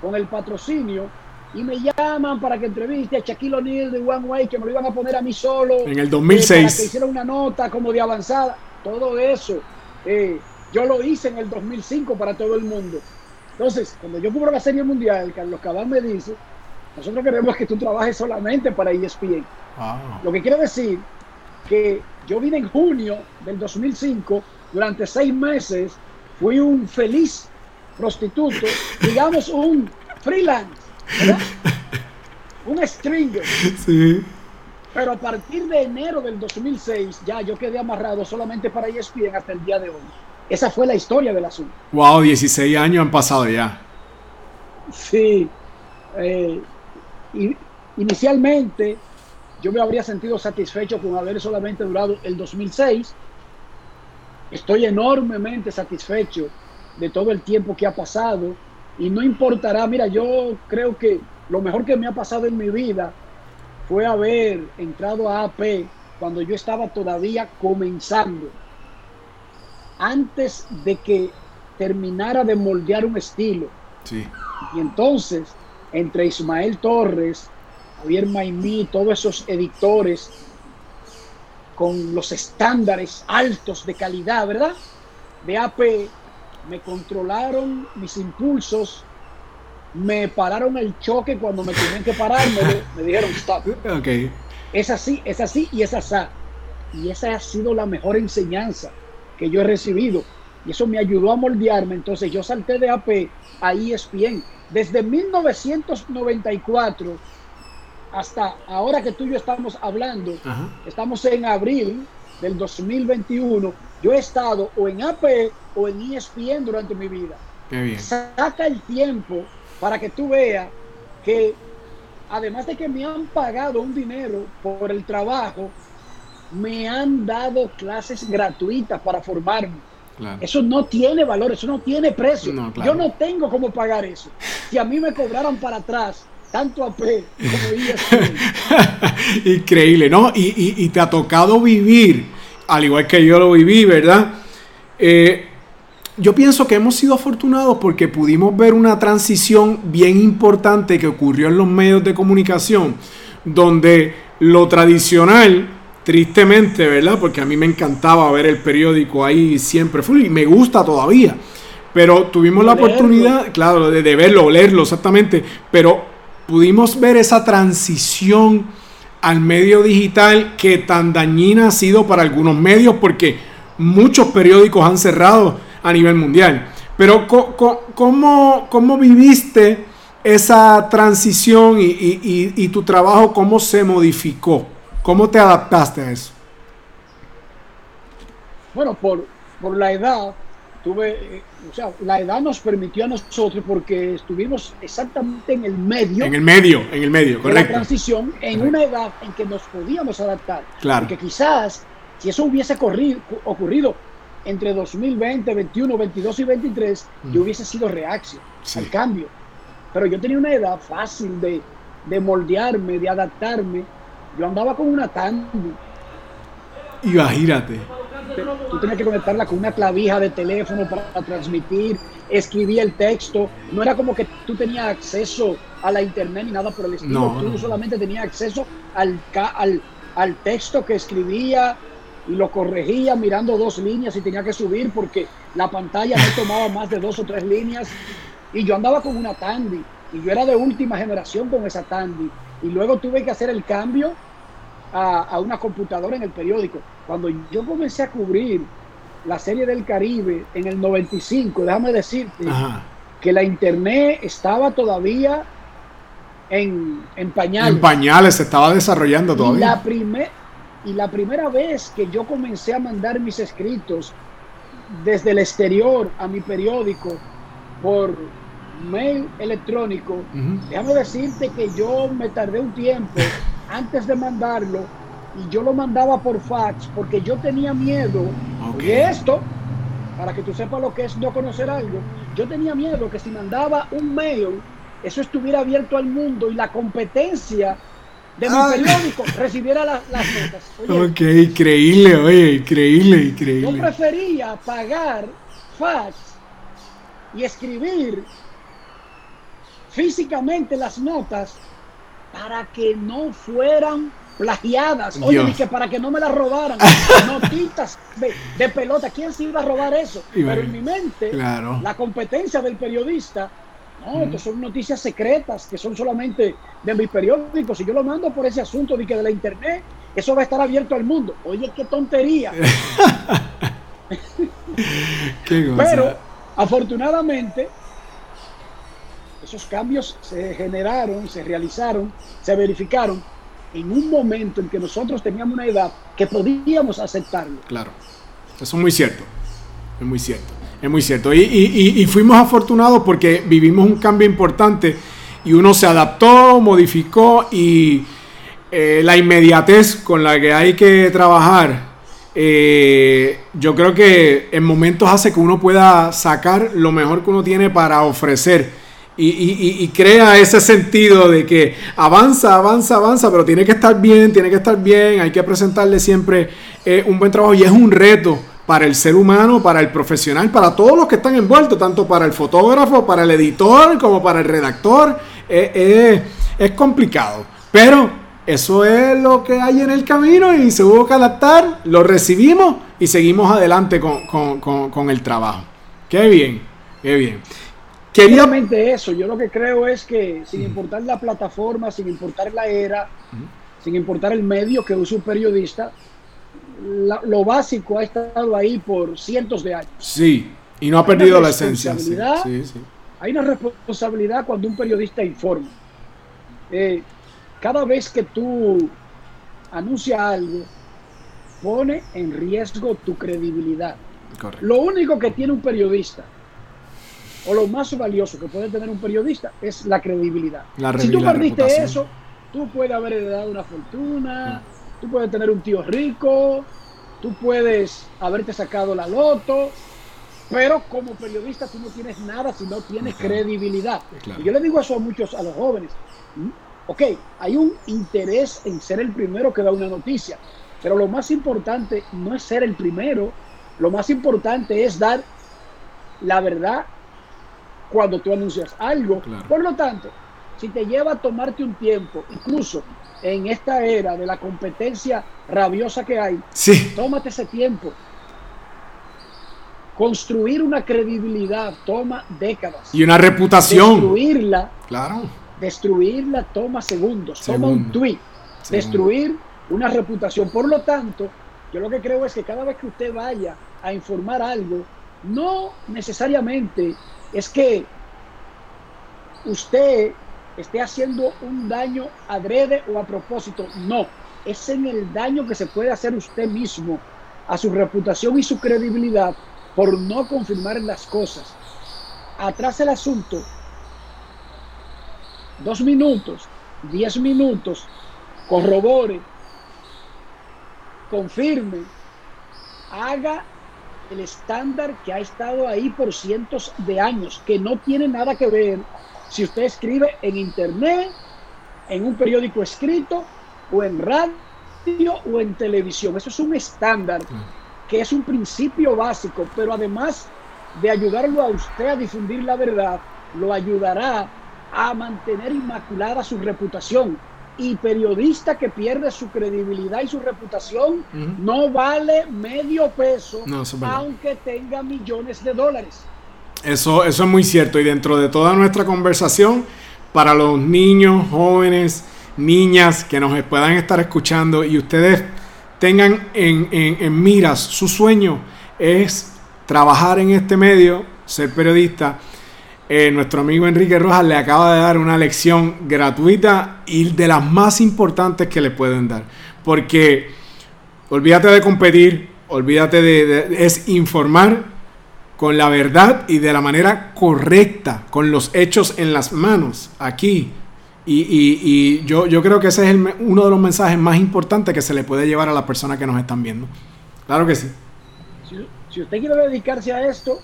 con el patrocinio. Y me llaman para que entreviste a Shaquille O'Neal de One Way, que me lo iban a poner a mí solo. En el 2006. Eh, para que hiciera una nota como de avanzada. Todo eso. Eh, yo lo hice en el 2005 para todo el mundo. Entonces, cuando yo cubro la Serie Mundial, Carlos Cabal me dice, nosotros queremos que tú trabajes solamente para ESPN. Lo que quiere decir que yo vine en junio del 2005 durante seis meses fui un feliz prostituto, digamos un freelance, un stringer. Sí. Pero a partir de enero del 2006 ya yo quedé amarrado solamente para ESPN hasta el día de hoy. Esa fue la historia del asunto. Wow, 16 años han pasado ya. Sí. Eh, inicialmente yo me habría sentido satisfecho con haber solamente durado el 2006 Estoy enormemente satisfecho de todo el tiempo que ha pasado y no importará, mira, yo creo que lo mejor que me ha pasado en mi vida fue haber entrado a AP cuando yo estaba todavía comenzando, antes de que terminara de moldear un estilo. Y entonces, entre Ismael Torres, Javier Maimí, todos esos editores con los estándares altos de calidad, ¿verdad? De AP, me controlaron mis impulsos, me pararon el choque cuando me tenían que parar, me, dijeron stop. Okay. Es así, es así y es así. Y esa ha sido la mejor enseñanza que yo he recibido. Y eso me ayudó a moldearme. Entonces yo salté de AP a ESPN. Desde 1994 hasta ahora que tú y yo estamos hablando, estamos en abril del 2021, yo he estado o en AP o en ESPN durante mi vida. Qué bien. Saca el tiempo para que tú veas que además de que me han pagado un dinero por el trabajo, me han dado clases gratuitas para formarme. Eso no tiene valor, eso no tiene precio. Yo no tengo cómo pagar eso. Si a mí me cobraran para atrás tanto AP como Increíble, ¿no? Y, te ha tocado vivir, al igual que yo lo viví, ¿verdad? Eh, yo pienso que hemos sido afortunados porque pudimos ver una transición bien importante que ocurrió en los medios de comunicación, donde lo tradicional, tristemente, ¿verdad? Porque a mí me encantaba ver el periódico ahí siempre, y me gusta todavía. Pero tuvimos la oportunidad, claro, de, de verlo, leerlo exactamente, pero pudimos ver esa transición al medio digital que tan dañina ha sido para algunos medios porque muchos periódicos han cerrado a nivel mundial. Pero ¿cómo, cómo viviste esa transición y, tu trabajo, cómo se modificó? ¿Cómo te adaptaste a eso? Bueno, por, por la edad, tuve, o sea, la edad nos permitió a nosotros porque estuvimos exactamente en el medio. En el medio, en el medio, correcto. la transición, en una edad en que nos podíamos adaptar. Claro. Porque quizás, si eso hubiese ocurrido entre 2020, 21, 22 y 23 yo hubiese sido reacción al cambio. Pero yo tenía una edad fácil de, de moldearme, de adaptarme. Yo andaba con una Tandy. Imagínate. Tú tenías que conectarla con una clavija de teléfono para transmitir, escribía el texto. No era como que tú tenías acceso a la internet ni nada por el estilo. tú solamente tenías acceso al, al, al texto que escribía y lo corregía mirando dos líneas y tenía que subir porque la pantalla no tomaba más de dos o tres líneas. Y yo andaba con una Tandy y yo era de última generación con esa Tandy. Y luego tuve que hacer el cambio a, una computadora en el periódico. Cuando yo comencé a cubrir la serie del Caribe en el 95, déjame decirte que la internet estaba todavía en, en pañales. En pañales, se estaba desarrollando todavía. la, primer, y la primera vez que yo comencé a mandar mis escritos desde el exterior a mi periódico por mail electrónico, déjame decirte que yo me tardé un tiempo antes de mandarlo y yo lo mandaba por fax porque yo tenía miedo de esto, para que tú sepas lo que es no conocer algo, yo tenía miedo que si mandaba un mail, eso estuviera abierto al mundo y la competencia de mi periódico recibiera las notas. ok, increíble, oye, increíble, increíble. Yo prefería pagar fax y escribir físicamente las notas para que no fueran plagiadas. Oye, que para que no me las robaran. Notitas de, pelota. ¿Quién se iba a robar eso? Pero en mi mente, la competencia del periodista, no, son noticias secretas que son solamente de mi periódico. Si yo lo mando por ese asunto de que de la internet, eso va a estar abierto al mundo. Oye, qué tontería. Pero afortunadamente esos cambios se generaron, se realizaron, se verificaron en un momento en que nosotros teníamos una edad que podíamos aceptarlo. Claro, eso es muy cierto, es muy cierto, es muy cierto. Y, fuimos afortunados porque vivimos un cambio importante y uno se adaptó, modificó y eh, la inmediatez con la que hay que trabajar. Eh, yo creo que en momentos hace que uno pueda sacar lo mejor que uno tiene para ofrecer y, crea ese sentido de que avanza, avanza, avanza, pero tiene que estar bien, tiene que estar bien, hay que presentarle siempre eh, un buen trabajo y es un reto para el ser humano, para el profesional, para todos los que están envueltos, tanto para el fotógrafo, para el editor, como para el redactor. Eh, eh, es complicado, pero eso es lo que hay en el camino y se hubo que adaptar, lo recibimos y seguimos adelante con, con el trabajo. Qué bien, qué bien. Queríamente eso, yo lo que creo es que sin importar la plataforma, sin importar la era, sin importar el medio que usa un periodista, lo básico ha estado ahí por cientos de años. Sí, y no ha perdido la esencia. Sí, sí, Hay una responsabilidad cuando un periodista informa. Eh, cada vez que tú anuncias algo, pone en riesgo tu credibilidad. Lo único que tiene un periodista o lo más valioso que puede tener un periodista es la credibilidad. si tú perdiste eso, tú puedes haber heredado una fortuna, tú puedes tener un tío rico, tú puedes haberte sacado la loto, pero como periodista tú no tienes nada si no tienes credibilidad. Y yo le digo eso a muchos, a los jóvenes. ¿Mm? Ok, hay un interés en ser el primero que da una noticia, pero lo más importante no es ser el primero, lo más importante es dar la verdad cuando tú anuncias algo. Por lo tanto, si te lleva a tomarte un tiempo, incluso en esta era de la competencia rabiosa que hay, sí. tómate ese tiempo. Construir una credibilidad toma décadas. Y una reputación. Destruirla. Claro. Destruirla toma segundos. Toma un tweet. Destruir una reputación. Por lo tanto, yo lo que creo es que cada vez que usted vaya a informar algo, no necesariamente es que usted esté haciendo un daño adrede o a propósito. No, es en el daño que se puede hacer usted mismo a su reputación y su credibilidad por no confirmar las cosas. Atrás el asunto, dos minutos, diez minutos, corrobore, confirme, haga el estándar que ha estado ahí por cientos de años, que no tiene nada que ver si usted escribe en internet, en un periódico escrito o en radio o en televisión. Eso es un estándar que es un principio básico, pero además de ayudarlo a usted a difundir la verdad, lo ayudará a mantener inmaculada su reputación. Y periodista que pierde su credibilidad y su reputación no vale medio peso, aunque tenga millones de dólares. Eso, eso es muy cierto. Y dentro de toda nuestra conversación, para los niños, jóvenes, niñas que nos puedan estar escuchando y ustedes tengan en, en miras su sueño es trabajar en este medio, ser periodista eh, nuestro amigo Enrique Rojas le acaba de dar una lección gratuita y de las más importantes que le pueden dar. Porque olvídate de competir, olvídate de, es informar con la verdad y de la manera correcta, con los hechos en las manos, aquí. Y, yo, yo, creo que ese es uno de los mensajes más importantes que se le puede llevar a las personas que nos están viendo. Claro que sí. si usted quiere dedicarse a esto,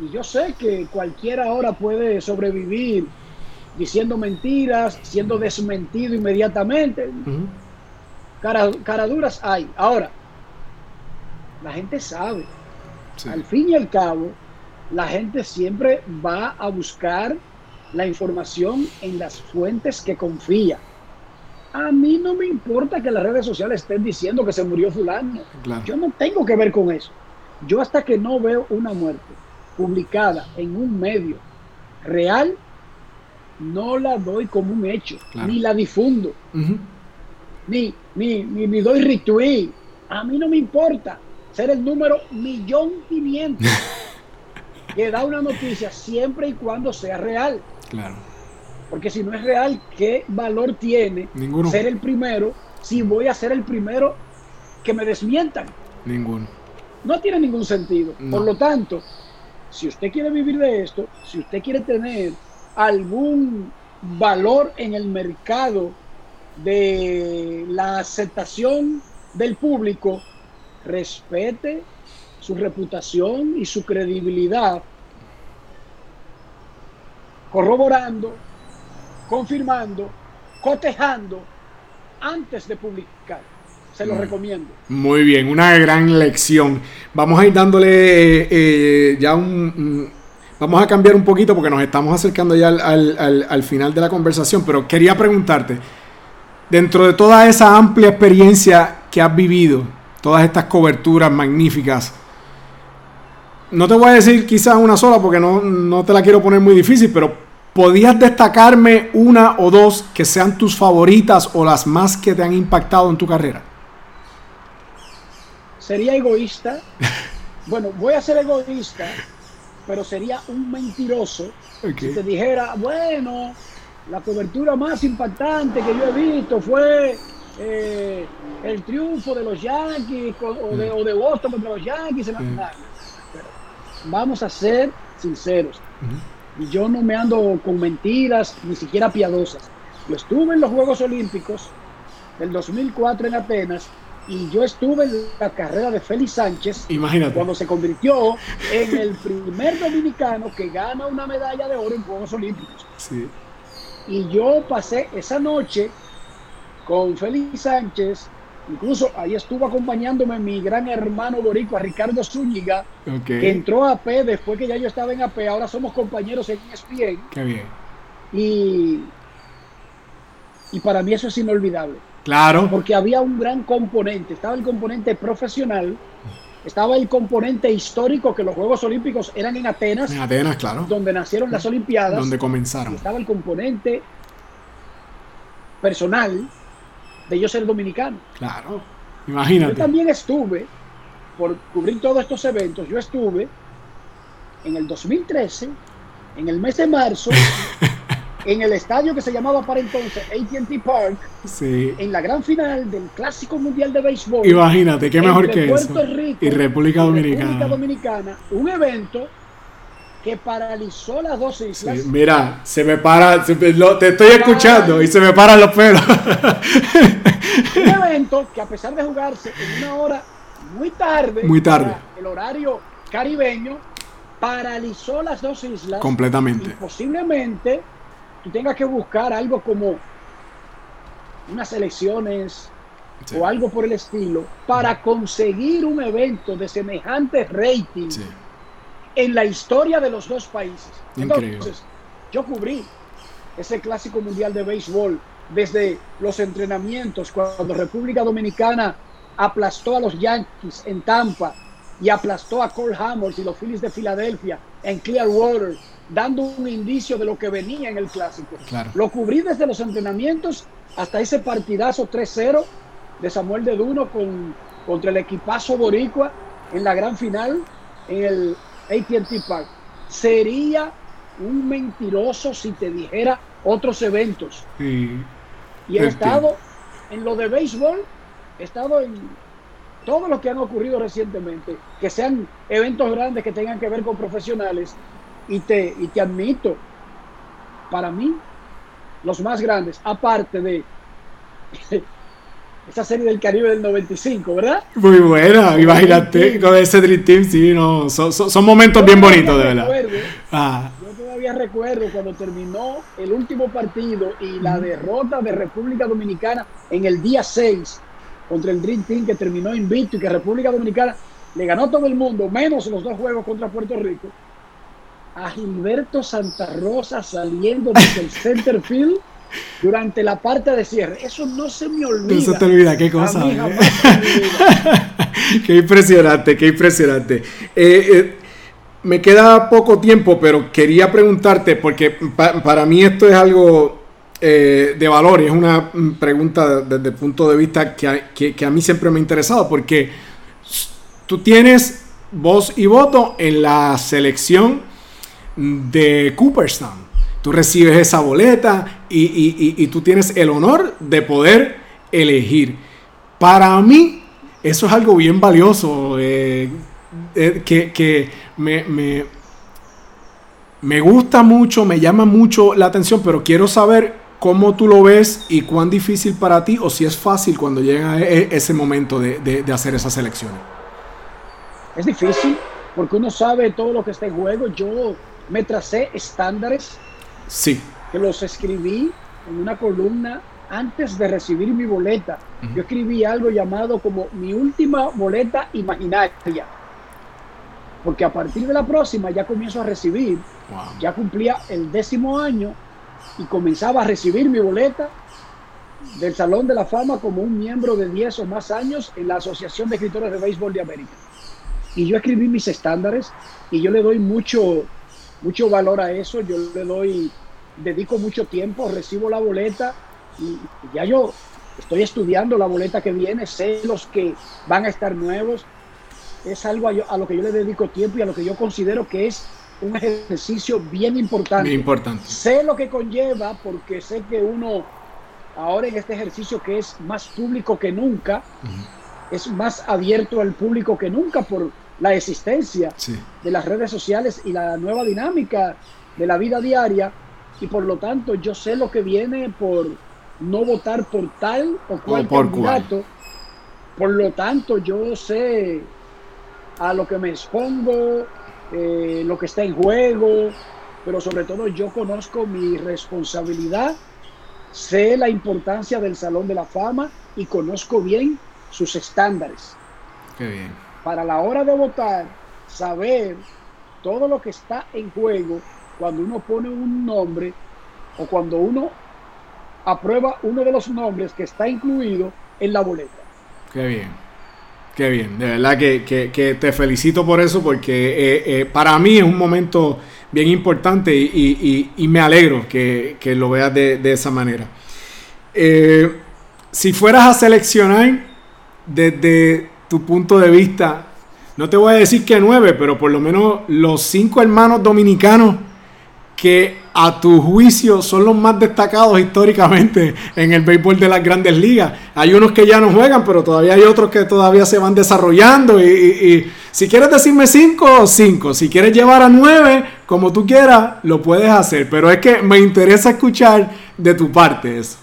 y yo sé que cualquiera ahora puede sobrevivir diciendo mentiras, siendo desmentido inmediatamente. caraduras hay. Ahora, la gente sabe. Al fin y al cabo, la gente siempre va a buscar la información en las fuentes que confía. A mí no me importa que las redes sociales estén diciendo que se murió fulano. Yo no tengo que ver con eso. Yo hasta que no veo una muerte publicada en un medio real, no la doy como un hecho, ni la difundo, ni, ni, ni, doy retweet. A mí no me importa ser el número millón quinientos que da una noticia siempre y cuando sea real. Claro. Porque si no es real, ¿qué valor tiene ser el primero si voy a ser el primero que me desmientan? Ninguno. No tiene ningún sentido. Por lo tanto, si usted quiere vivir de esto, si usted quiere tener algún valor en el mercado de la aceptación del público, respete su reputación y su credibilidad, corroborando, confirmando, cotejando antes de publicar. Se lo mm. recomiendo. Muy bien, una gran lección. Vamos a ir dándole eh, eh, ya un... Vamos a cambiar un poquito porque nos estamos acercando ya al, final de la conversación, pero quería preguntarte, dentro de toda esa amplia experiencia que has vivido, todas estas coberturas magníficas, no te voy a decir quizás una sola porque no, no te la quiero poner muy difícil, pero ¿podías destacarme una o dos que sean tus favoritas o las más que te han impactado en tu carrera? Sería egoísta. Bueno, voy a ser egoísta, pero sería un mentiroso si te dijera, bueno, la cobertura más impactante que yo he visto fue eh, el triunfo de los Yankees o, de, Boston contra los Yankees. vamos a ser sinceros. Y yo no me ando con mentiras, ni siquiera piadosas. Yo estuve en los Juegos Olímpicos del 2004 en Atenas y yo estuve en la carrera de Félix Sánchez Imagínate. cuando se convirtió en el primer dominicano que gana una medalla de oro en Juegos Olímpicos. Sí. Y yo pasé esa noche con Félix Sánchez, incluso ahí estuvo acompañándome mi gran hermano boricua Ricardo Zúñiga, que entró a AP después que ya yo estaba en AP, ahora somos compañeros en ESPN. Qué bien. Y, y para mí eso es inolvidable. Claro. Porque había un gran componente. Estaba el componente profesional, estaba el componente histórico, que los Juegos Olímpicos eran en Atenas. En Atenas, claro. Donde nacieron las Olimpiadas. Donde comenzaron. estaba el componente personal de yo ser dominicano. Claro. Imagínate. Yo también estuve, por cubrir todos estos eventos, yo estuve en el 2013, en el mes de marzo, en el estadio que se llamaba para entonces ATT Park, en la gran final del Clásico Mundial de Béisbol. Imagínate, qué mejor que Puerto eso. Rico y República Dominicana. República Dominicana, un evento que paralizó las dos islas. mira, se me para, te estoy escuchando y se me paran los pelos. un evento que a pesar de jugarse en una hora muy tarde, muy tarde. el horario caribeño paralizó las dos islas. Completamente. Y posiblemente tú tengas que buscar algo como unas elecciones o algo por el estilo para conseguir un evento de semejante rating en la historia de los dos países. Entonces, yo cubrí ese clásico mundial de béisbol desde los entrenamientos cuando República Dominicana aplastó a los Yankees en Tampa y aplastó a Cole Hammers y los Phillies de Filadelfia en Clearwater, dando un indicio de lo que venía en el clásico. Lo cubrí desde los entrenamientos hasta ese partidazo 3-0 de Samuel de Duno con, contra el equipazo boricua en la gran final en el AT&T Park. Sería un mentiroso si te dijera otros eventos. Y he estado en lo de béisbol, he estado en todo lo que han ocurrido recientemente, que sean eventos grandes que tengan que ver con profesionales, y te, y te admito, para mí, los más grandes, aparte de esa serie del Caribe del 95, ¿verdad? Muy buena, imagínate, con ese Dream Team, sí, no, son, son, momentos bien bonitos, de verdad. Ah. Yo todavía recuerdo cuando terminó el último partido y la derrota de República Dominicana en el día 6 contra el Dream Team que terminó invicto y que República Dominicana le ganó todo el mundo, menos los dos juegos contra Puerto Rico. A Gilberto Santa Rosa saliendo desde el center field durante la parte de cierre. Eso no se me olvida. Eso te olvida, qué cosa. ¿eh? qué impresionante, qué impresionante. Eh, eh, me queda poco tiempo, pero quería preguntarte, porque para mí esto es algo de valor y es una pregunta desde el punto de vista que que a mí siempre me ha interesado, porque tú tienes voz y voto en la selección de Cooperstown tú recibes esa boleta y, tú tienes el honor de poder elegir. Para mí, eso es algo bien valioso, eh, eh, que, me, me, gusta mucho, me llama mucho la atención, pero quiero saber cómo tú lo ves y cuán difícil para ti o si es fácil cuando llega e, ese momento de, de hacer esas elecciones. Es difícil porque uno sabe todo lo que está en juego. Yo me tracé estándares Sí. Que los escribí en una columna antes de recibir mi boleta. Yo escribí algo llamado como mi última boleta imaginaria. Porque a partir de la próxima ya comienzo a recibir. Ya cumplía el décimo año y comenzaba a recibir mi boleta del Salón de la Fama como un miembro de 10 o más años en la Asociación de Escritores de Béisbol de América. Y yo escribí mis estándares y yo le doy mucho, mucho valor a eso, yo le doy, dedico mucho tiempo, recibo la boleta y ya yo estoy estudiando la boleta que viene, sé los que van a estar nuevos, es algo a, lo que yo le dedico tiempo y a lo que yo considero que es un ejercicio bien importante. Bien importante. Sé lo que conlleva porque sé que uno ahora en este ejercicio que es más público que nunca, es más abierto al público que nunca por la existencia de las redes sociales y la nueva dinámica de la vida diaria y por lo tanto yo sé lo que viene por no votar por tal o cual candidato. Por lo tanto yo sé a lo que me expongo, eh, lo que está en juego, pero sobre todo yo conozco mi responsabilidad, sé la importancia del Salón de la Fama y conozco bien sus estándares. Qué bien para la hora de votar, saber todo lo que está en juego cuando uno pone un nombre o cuando uno aprueba uno de los nombres que está incluido en la boleta. Qué bien, qué bien. De verdad que, te felicito por eso porque eh, eh, para mí es un momento bien importante y, me alegro que, lo veas de, esa manera. Eh, si fueras a seleccionar desde tu punto de vista, no te voy a decir que nueve, pero por lo menos los cinco hermanos dominicanos que a tu juicio son los más destacados históricamente en el béisbol de las grandes ligas. Hay unos que ya no juegan, pero todavía hay otros que todavía se van desarrollando. Y, si quieres decirme cinco, cinco. Si quieres llevar a nueve, como tú quieras, lo puedes hacer. Pero es que me interesa escuchar de tu parte eso.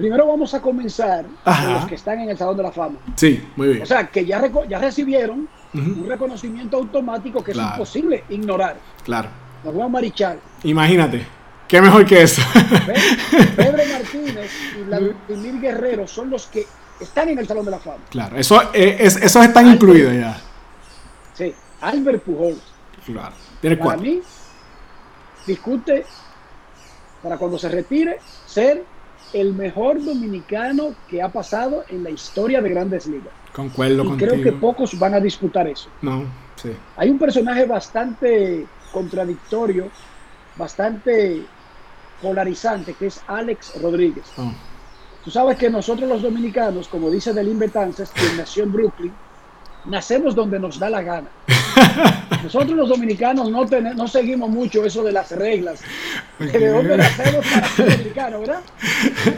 Primero vamos a comenzar con los que están en el Salón de la Fama. Sí, muy bien. O sea, que ya, ya recibieron un reconocimiento automático que es imposible ignorar. Claro. Los Juan Marichal. Imagínate. ¿Qué mejor que eso? Pedro Martínez y Vladimir Guerrero son los que están en el Salón de la Fama. Claro, eso, eh, es, esos están incluidos ya. Sí, Albert Pujols. Claro. ¿Tiene para mí, discute para cuando se retire ser el mejor dominicano que ha pasado en la historia de Grandes Ligas. Concuerdo y creo que pocos van a disputar eso. No, sí. Hay un personaje bastante contradictorio, bastante polarizante, que es Alex Rodríguez. Oh. Tú sabes que nosotros los dominicanos, como dice Delin Betances, quien nació en Brooklyn, nacemos donde nos da la gana. Nosotros los dominicanos no, tenemos, no seguimos mucho eso de las reglas. De dónde nacemos para ser dominicanos, ¿verdad?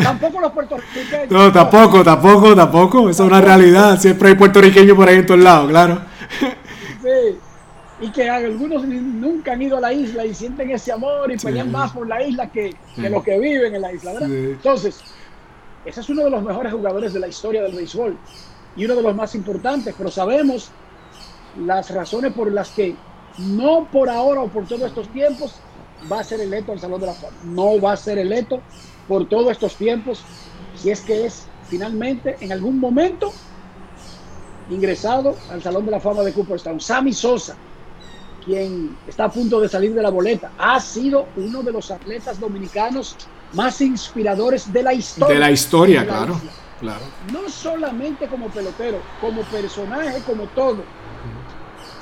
Tampoco los puertorriqueños. No, tampoco, tampoco, tampoco. Eso es una realidad. Siempre hay puertorriqueños por ahí en todos lados, claro. Sí. Y que algunos nunca han ido a la isla y sienten ese amor y pelean más por la isla que, que los que viven en la isla, ¿verdad? Entonces, ese es uno de los mejores jugadores de la historia del béisbol y uno de los más importantes, pero sabemos las razones por las que no por ahora o por todos estos tiempos va a ser electo al Salón de la Fama. No va a ser electo por todos estos tiempos si es que es finalmente en algún momento ingresado al Salón de la Fama de Cooperstown. Sammy Sosa, quien está a punto de salir de la boleta, ha sido uno de los atletas dominicanos más inspiradores de la historia. De la historia, claro. No solamente como pelotero, como personaje, como todo.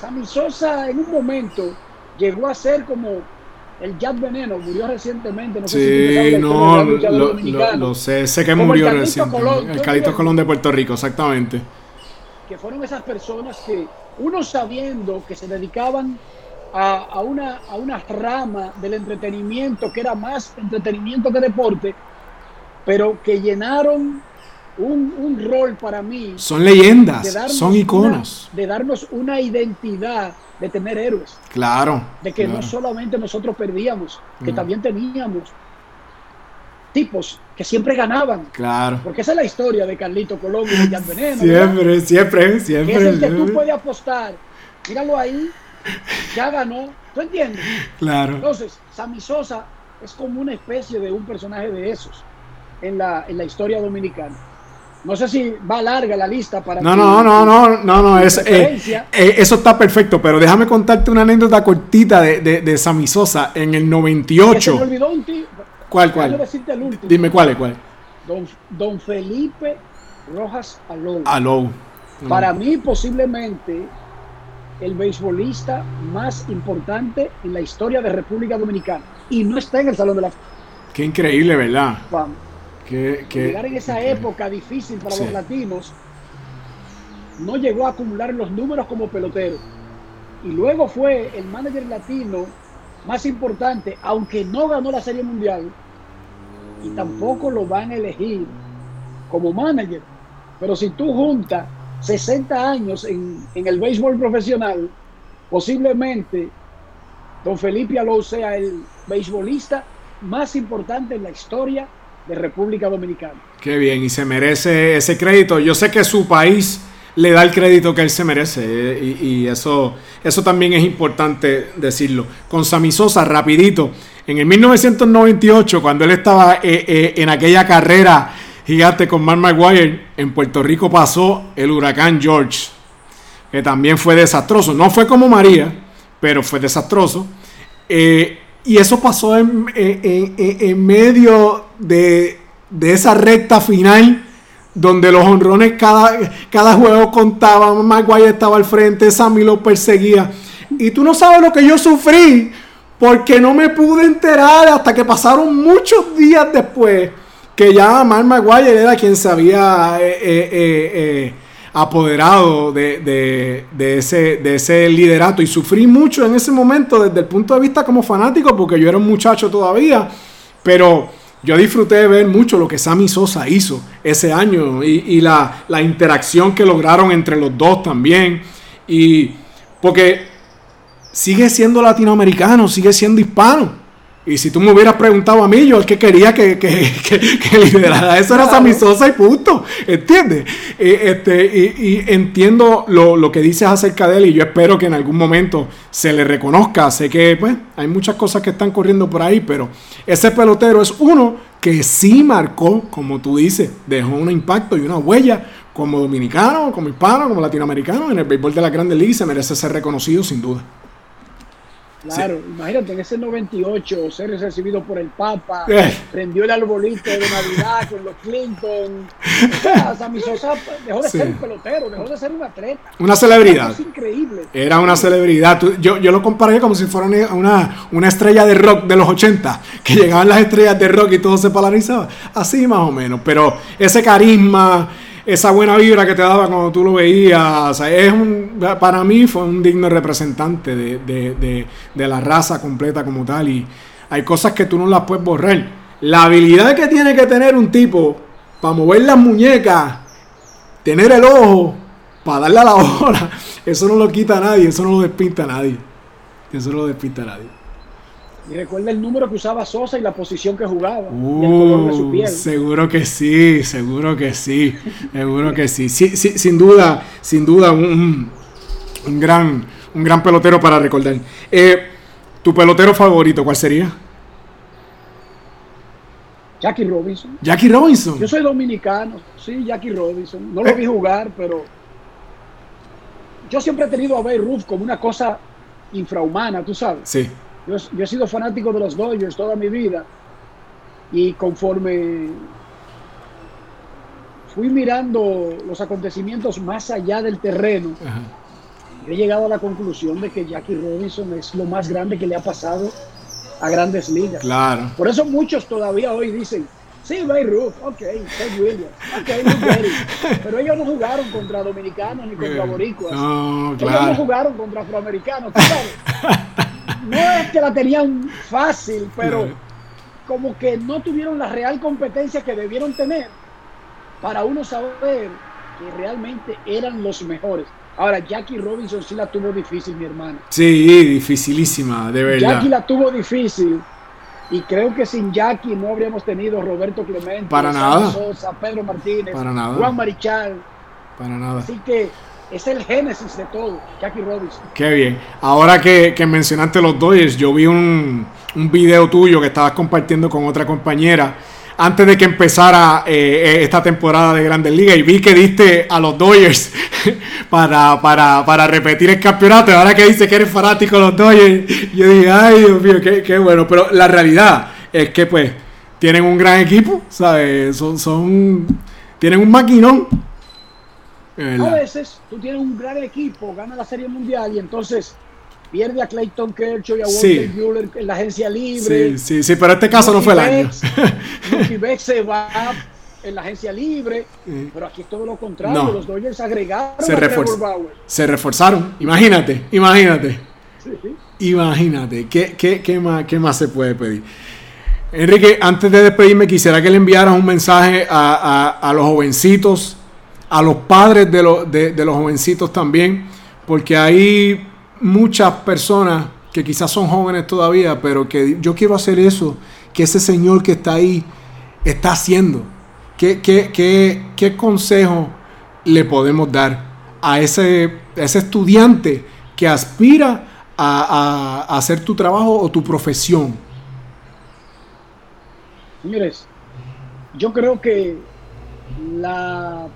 Sammy Sosa en un momento llegó a ser como el Jack Veneno, murió recientemente. No sé si no, lo, sé, sé que murió recientemente. el Calito Colón de Puerto Rico, exactamente. Que fueron esas personas que, uno sabiendo que se dedicaban a, a, una, a una rama del entretenimiento que era más entretenimiento que deporte, pero que llenaron un, rol para mí. Son leyendas, son iconos. de darnos una identidad de tener héroes. Claro. De que no solamente nosotros perdíamos, que también teníamos tipos que siempre ganaban. Claro. Porque esa es la historia de Carlito Colón y de Jan Veneno. Siempre, siempre, siempre. es el que tú puedes apostar. Míralo ahí, ya ganó. ¿Tú entiendes? Claro. Entonces, Sammy Sosa es como una especie de un personaje de esos en la, en la historia dominicana. No sé si va larga la lista para. No, no, no, no, no, no, es, eh, eh, eso está perfecto, pero déjame contarte una anécdota cortita de, de, de Sammy Sosa en el 98. me olvidó un tío. ¿Cuál, cuál? Dime cuál es, cuál. Don, don Felipe Rojas Alou. Alou. Para mí, posiblemente, el beisbolista más importante en la historia de República Dominicana. Y no está en el Salón de la Qué increíble, ¿verdad? Que, llegar en esa época difícil para los latinos, no llegó a acumular los números como pelotero. Y luego fue el manager latino más importante, aunque no ganó la Serie Mundial, y tampoco lo van a elegir como manager. Pero si tú juntas 60 años en, en el béisbol profesional, posiblemente don Felipe Alou sea el beisbolista más importante en la historia de República Dominicana. Qué bien, y se merece ese crédito. Yo sé que su país le da el crédito que él se merece eh, y, eso, eso también es importante decirlo. Con Sammy Sosa, rapidito, en el 1998, cuando él estaba eh, eh, en aquella carrera gigante con Mark McGuire, en Puerto Rico pasó el huracán George, que también fue desastroso. No fue como María, pero fue desastroso. Y eso pasó en, en, medio de, esa recta final donde los honrones cada, cada juego contaban, Maguire estaba al frente, Sammy lo perseguía. Y tú no sabes lo que yo sufrí porque no me pude enterar hasta que pasaron muchos días después que ya Mark Maguire era quien se había eh, eh, eh, apoderado de, ese, de ese liderato y sufrí mucho en ese momento desde el punto de vista como fanático porque yo era un muchacho todavía, pero yo disfruté de ver mucho lo que Sammy Sosa hizo ese año y, la, la, interacción que lograron entre los dos también. Y porque sigue siendo latinoamericano, sigue siendo hispano Y si tú me hubieras preguntado a mí, yo el que quería que, que, que, liderara eso era Sammy Sosa y punto. ¿Entiendes? este, y, entiendo lo, lo, que dices acerca de él y yo espero que en algún momento se le reconozca. Sé que pues, hay muchas cosas que están corriendo por ahí, pero ese pelotero es uno que sí marcó, como tú dices, dejó un impacto y una huella como dominicano, como hispano, como latinoamericano en el béisbol de la Grandes Ligas y se merece ser reconocido sin duda. Claro, imagínate en ese 98 ser recibido por el Papa, eh. prendió el arbolito de Navidad con los Clinton. O sea, Sammy Sosa dejó de ser un pelotero, dejó de ser un atleta. Una celebridad. Es increíble. Era una celebridad. Yo, yo lo comparé como si fuera una, una estrella de rock de los 80, que llegaban las estrellas de rock y todo se polarizaba. Así más o menos. Pero ese carisma esa buena vibra que te daba cuando tú lo veías. Es un, para mí fue un digno representante de, la raza completa como tal. Y hay cosas que tú no las puedes borrar. La habilidad que tiene que tener un tipo para mover las muñecas, tener el ojo, para darle a la hora, eso no lo quita a nadie, eso no lo despinta a nadie. Eso no lo despinta a nadie. Y recuerda el número que usaba Sosa y la posición que jugaba. y el color de su uh, piel. Seguro que sí, seguro que sí, seguro que sí. sí, sin duda, sin duda, un, un, gran, un gran pelotero para recordar. Eh, ¿Tu pelotero favorito cuál sería? Jackie Robinson. Jackie Robinson. Yo soy dominicano, sí, Jackie Robinson. No lo eh. vi jugar, pero yo siempre he tenido a Bay Ruth como una cosa infrahumana, tú sabes. Sí. Yo, he sido fanático de los Dodgers toda mi vida y conforme fui mirando los acontecimientos más allá del terreno, he llegado a la conclusión de que Jackie Robinson es lo más grande que le ha pasado a grandes ligas. Claro. Por eso muchos todavía hoy dicen, sí, Bay Ruth, ok, Ted Williams, ok, pero ellos no jugaron contra dominicanos ni contra boricuas. No, claro. Ellos no jugaron contra afroamericanos, sabes? no es que la tenían fácil, pero como que no tuvieron la real competencia que debieron tener para uno saber que realmente eran los mejores. Ahora, Jackie Robinson sí la tuvo difícil, mi hermano. Sí, dificilísima, de verdad. Jackie la tuvo difícil. Y creo que sin Jackie no habríamos tenido Roberto Clemente, para nada. Sosa, Pedro Martínez, para nada. Juan Marichal. Para nada. Así que es el génesis de todo, Jackie Robinson. Qué bien. Ahora que, mencionaste los Dodgers, yo vi un, un, video tuyo que estabas compartiendo con otra compañera antes de que empezara eh, eh, esta temporada de Grandes Ligas y vi que diste a los Dodgers para, para, repetir el campeonato. Ahora que dice que eres fanático de los Dodgers, yo dije, ay Dios mío, qué, qué bueno. Pero la realidad es que pues tienen un gran equipo, ¿sabes? Son, son tienen un maquinón a veces tú tienes un gran equipo, gana la Serie Mundial y entonces pierde a Clayton Kershaw y a Walter Buehler en la agencia libre. Sí, sí, sí, pero este caso no fue el año. Beck se va en la agencia libre, pero aquí es todo lo contrario. Los Dodgers agregaron se, a se reforzaron. Imagínate, imagínate. Imagínate, ¿qué, qué, qué, más, ¿qué más se puede pedir? Enrique, antes de despedirme, quisiera que le enviaras un mensaje a, a, a los jovencitos a los padres de, los jovencitos también, porque hay muchas personas que quizás son jóvenes todavía, pero que yo quiero hacer eso, que ese Señor que está ahí está haciendo. ¿Qué, qué, consejo le podemos dar a ese, ese estudiante que aspira a, a hacer tu trabajo o tu profesión? Señores, yo creo que la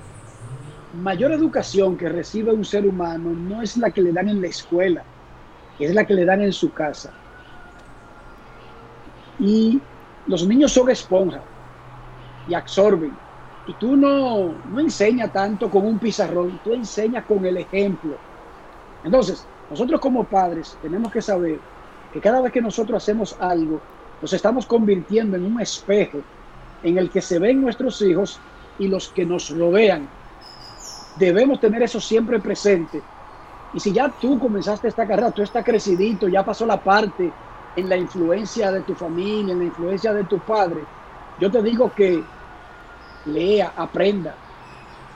mayor educación que recibe un ser humano no es la que le dan en la escuela, es la que le dan en su casa. Y los niños son esponja y absorben. Y tú no, no enseñas tanto con un pizarrón, tú enseñas con el ejemplo. Entonces, nosotros como padres tenemos que saber que cada vez que nosotros hacemos algo, nos estamos convirtiendo en un espejo en el que se ven nuestros hijos y los que nos rodean debemos tener eso siempre presente. Y si ya tú comenzaste esta carrera, tú estás crecidito, ya pasó la parte en la influencia de tu familia, en la influencia de tu padre, yo te digo que lea, aprenda.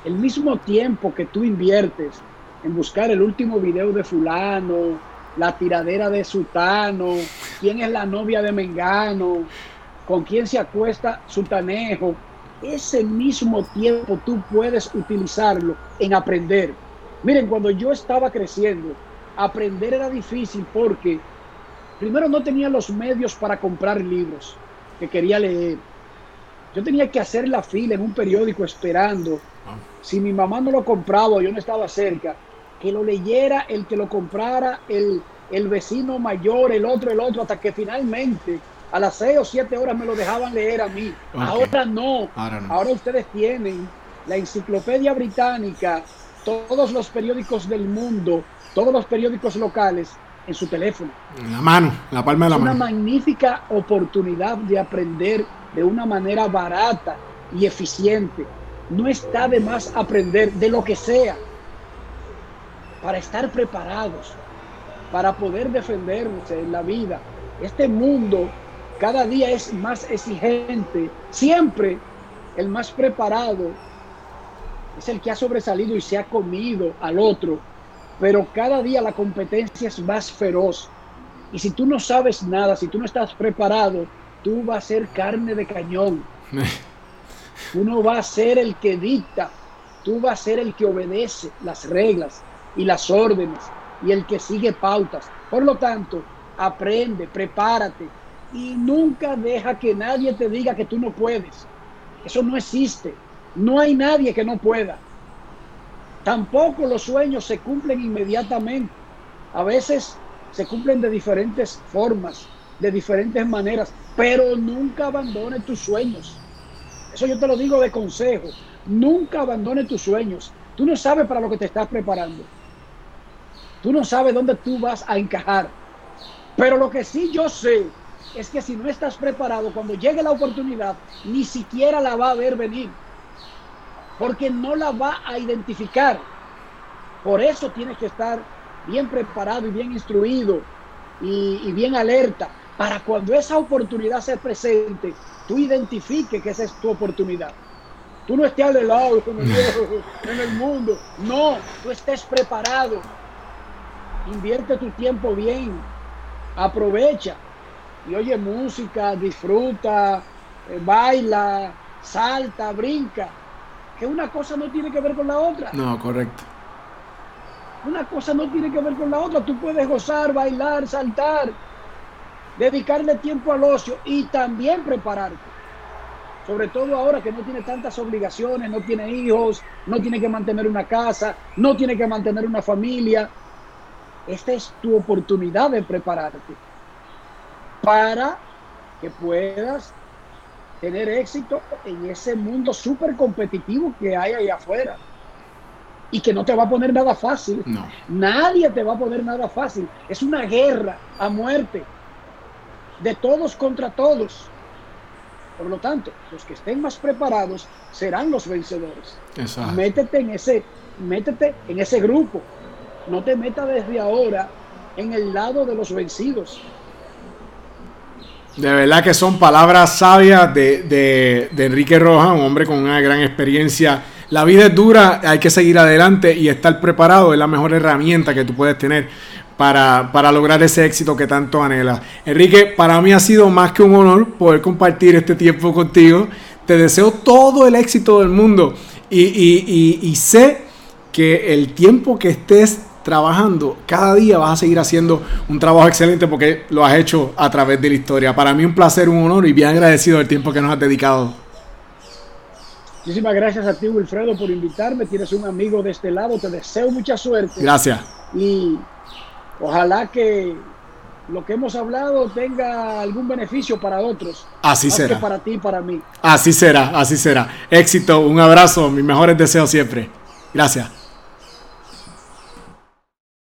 El mismo tiempo que tú inviertes en buscar el último video de fulano, la tiradera de sutano, quién es la novia de Mengano, con quién se acuesta Sultanejo. Ese mismo tiempo tú puedes utilizarlo en aprender. Miren, cuando yo estaba creciendo, aprender era difícil porque primero no tenía los medios para comprar libros que quería leer. Yo tenía que hacer la fila en un periódico esperando. Si mi mamá no lo compraba yo no estaba cerca, que lo leyera el que lo comprara, el, el vecino mayor, el otro, el otro, hasta que finalmente a las seis o siete horas me lo dejaban leer a mí. Ahora, no. Ahora ustedes tienen la enciclopedia británica, todos los periódicos del mundo, todos los periódicos locales en su teléfono. En la mano, en la palma de la mano. Es una magnífica oportunidad de aprender de una manera barata y eficiente. No está de más aprender de lo que sea para estar preparados, para poder defendernos en la vida. Este mundo cada día es más exigente. Siempre el más preparado es el que ha sobresalido y se ha comido al otro. Pero cada día la competencia es más feroz. Y si tú no sabes nada, si tú no estás preparado, tú vas a ser carne de cañón. Tú no vas a ser el que dicta, tú vas a ser el que obedece las reglas y las órdenes y el que sigue pautas. Por lo tanto, aprende, prepárate y nunca deja que nadie te diga que tú no puedes. Eso no existe. No hay nadie que no pueda. Tampoco los sueños se cumplen inmediatamente. A veces se cumplen de diferentes formas, de diferentes maneras, pero nunca abandones tus sueños. Eso yo te lo digo de consejo. Nunca abandones tus sueños. Tú no sabes para lo que te estás preparando. Tú no sabes dónde tú vas a encajar. Pero lo que sí yo sé es que si no estás preparado, cuando llegue la oportunidad, ni siquiera la va a ver venir. Porque no la va a identificar. Por eso tienes que estar bien preparado y bien instruido y, bien alerta para cuando esa oportunidad se presente, tú identifiques que esa es tu oportunidad. Tú no estés al lado en el mundo. No, tú estés preparado. Invierte tu tiempo bien. Aprovecha y oye música, disfruta, eh, baila, salta, brinca. Que una cosa no tiene que ver con la otra. No, correcto. Una cosa no tiene que ver con la otra. Tú puedes gozar, bailar, saltar, dedicarle tiempo al ocio y también prepararte. Sobre todo ahora que no tiene tantas obligaciones, no tiene hijos, no tiene que mantener una casa, no tiene que mantener una familia. Esta es tu oportunidad de prepararte para que puedas tener éxito en ese mundo súper competitivo que hay ahí afuera. Y que no te va a poner nada fácil. Nadie te va a poner nada fácil. Es una guerra a muerte. De todos contra todos. Por lo tanto, los que estén más preparados serán los vencedores. Métete en ese, métete en ese grupo. No te metas desde ahora en el lado de los vencidos. De verdad que son palabras sabias de, Enrique Roja, un hombre con una gran experiencia. La vida es dura, hay que seguir adelante y estar preparado es la mejor herramienta que tú puedes tener para, para lograr ese éxito que tanto anhela. Enrique, para mí ha sido más que un honor poder compartir este tiempo contigo. Te deseo todo el éxito del mundo y, y, y sé que el tiempo que estés trabajando, cada día vas a seguir haciendo un trabajo excelente porque lo has hecho a través de la historia. Para mí un placer, un honor y bien agradecido del tiempo que nos has dedicado. Muchísimas gracias a ti, Wilfredo, por invitarme. Tienes un amigo de este lado. Te deseo mucha suerte. Gracias. Y ojalá que lo que hemos hablado tenga algún beneficio para otros. Así será. para ti y para mí. Así será, así será. Éxito, un abrazo, mis mejores deseos siempre. Gracias.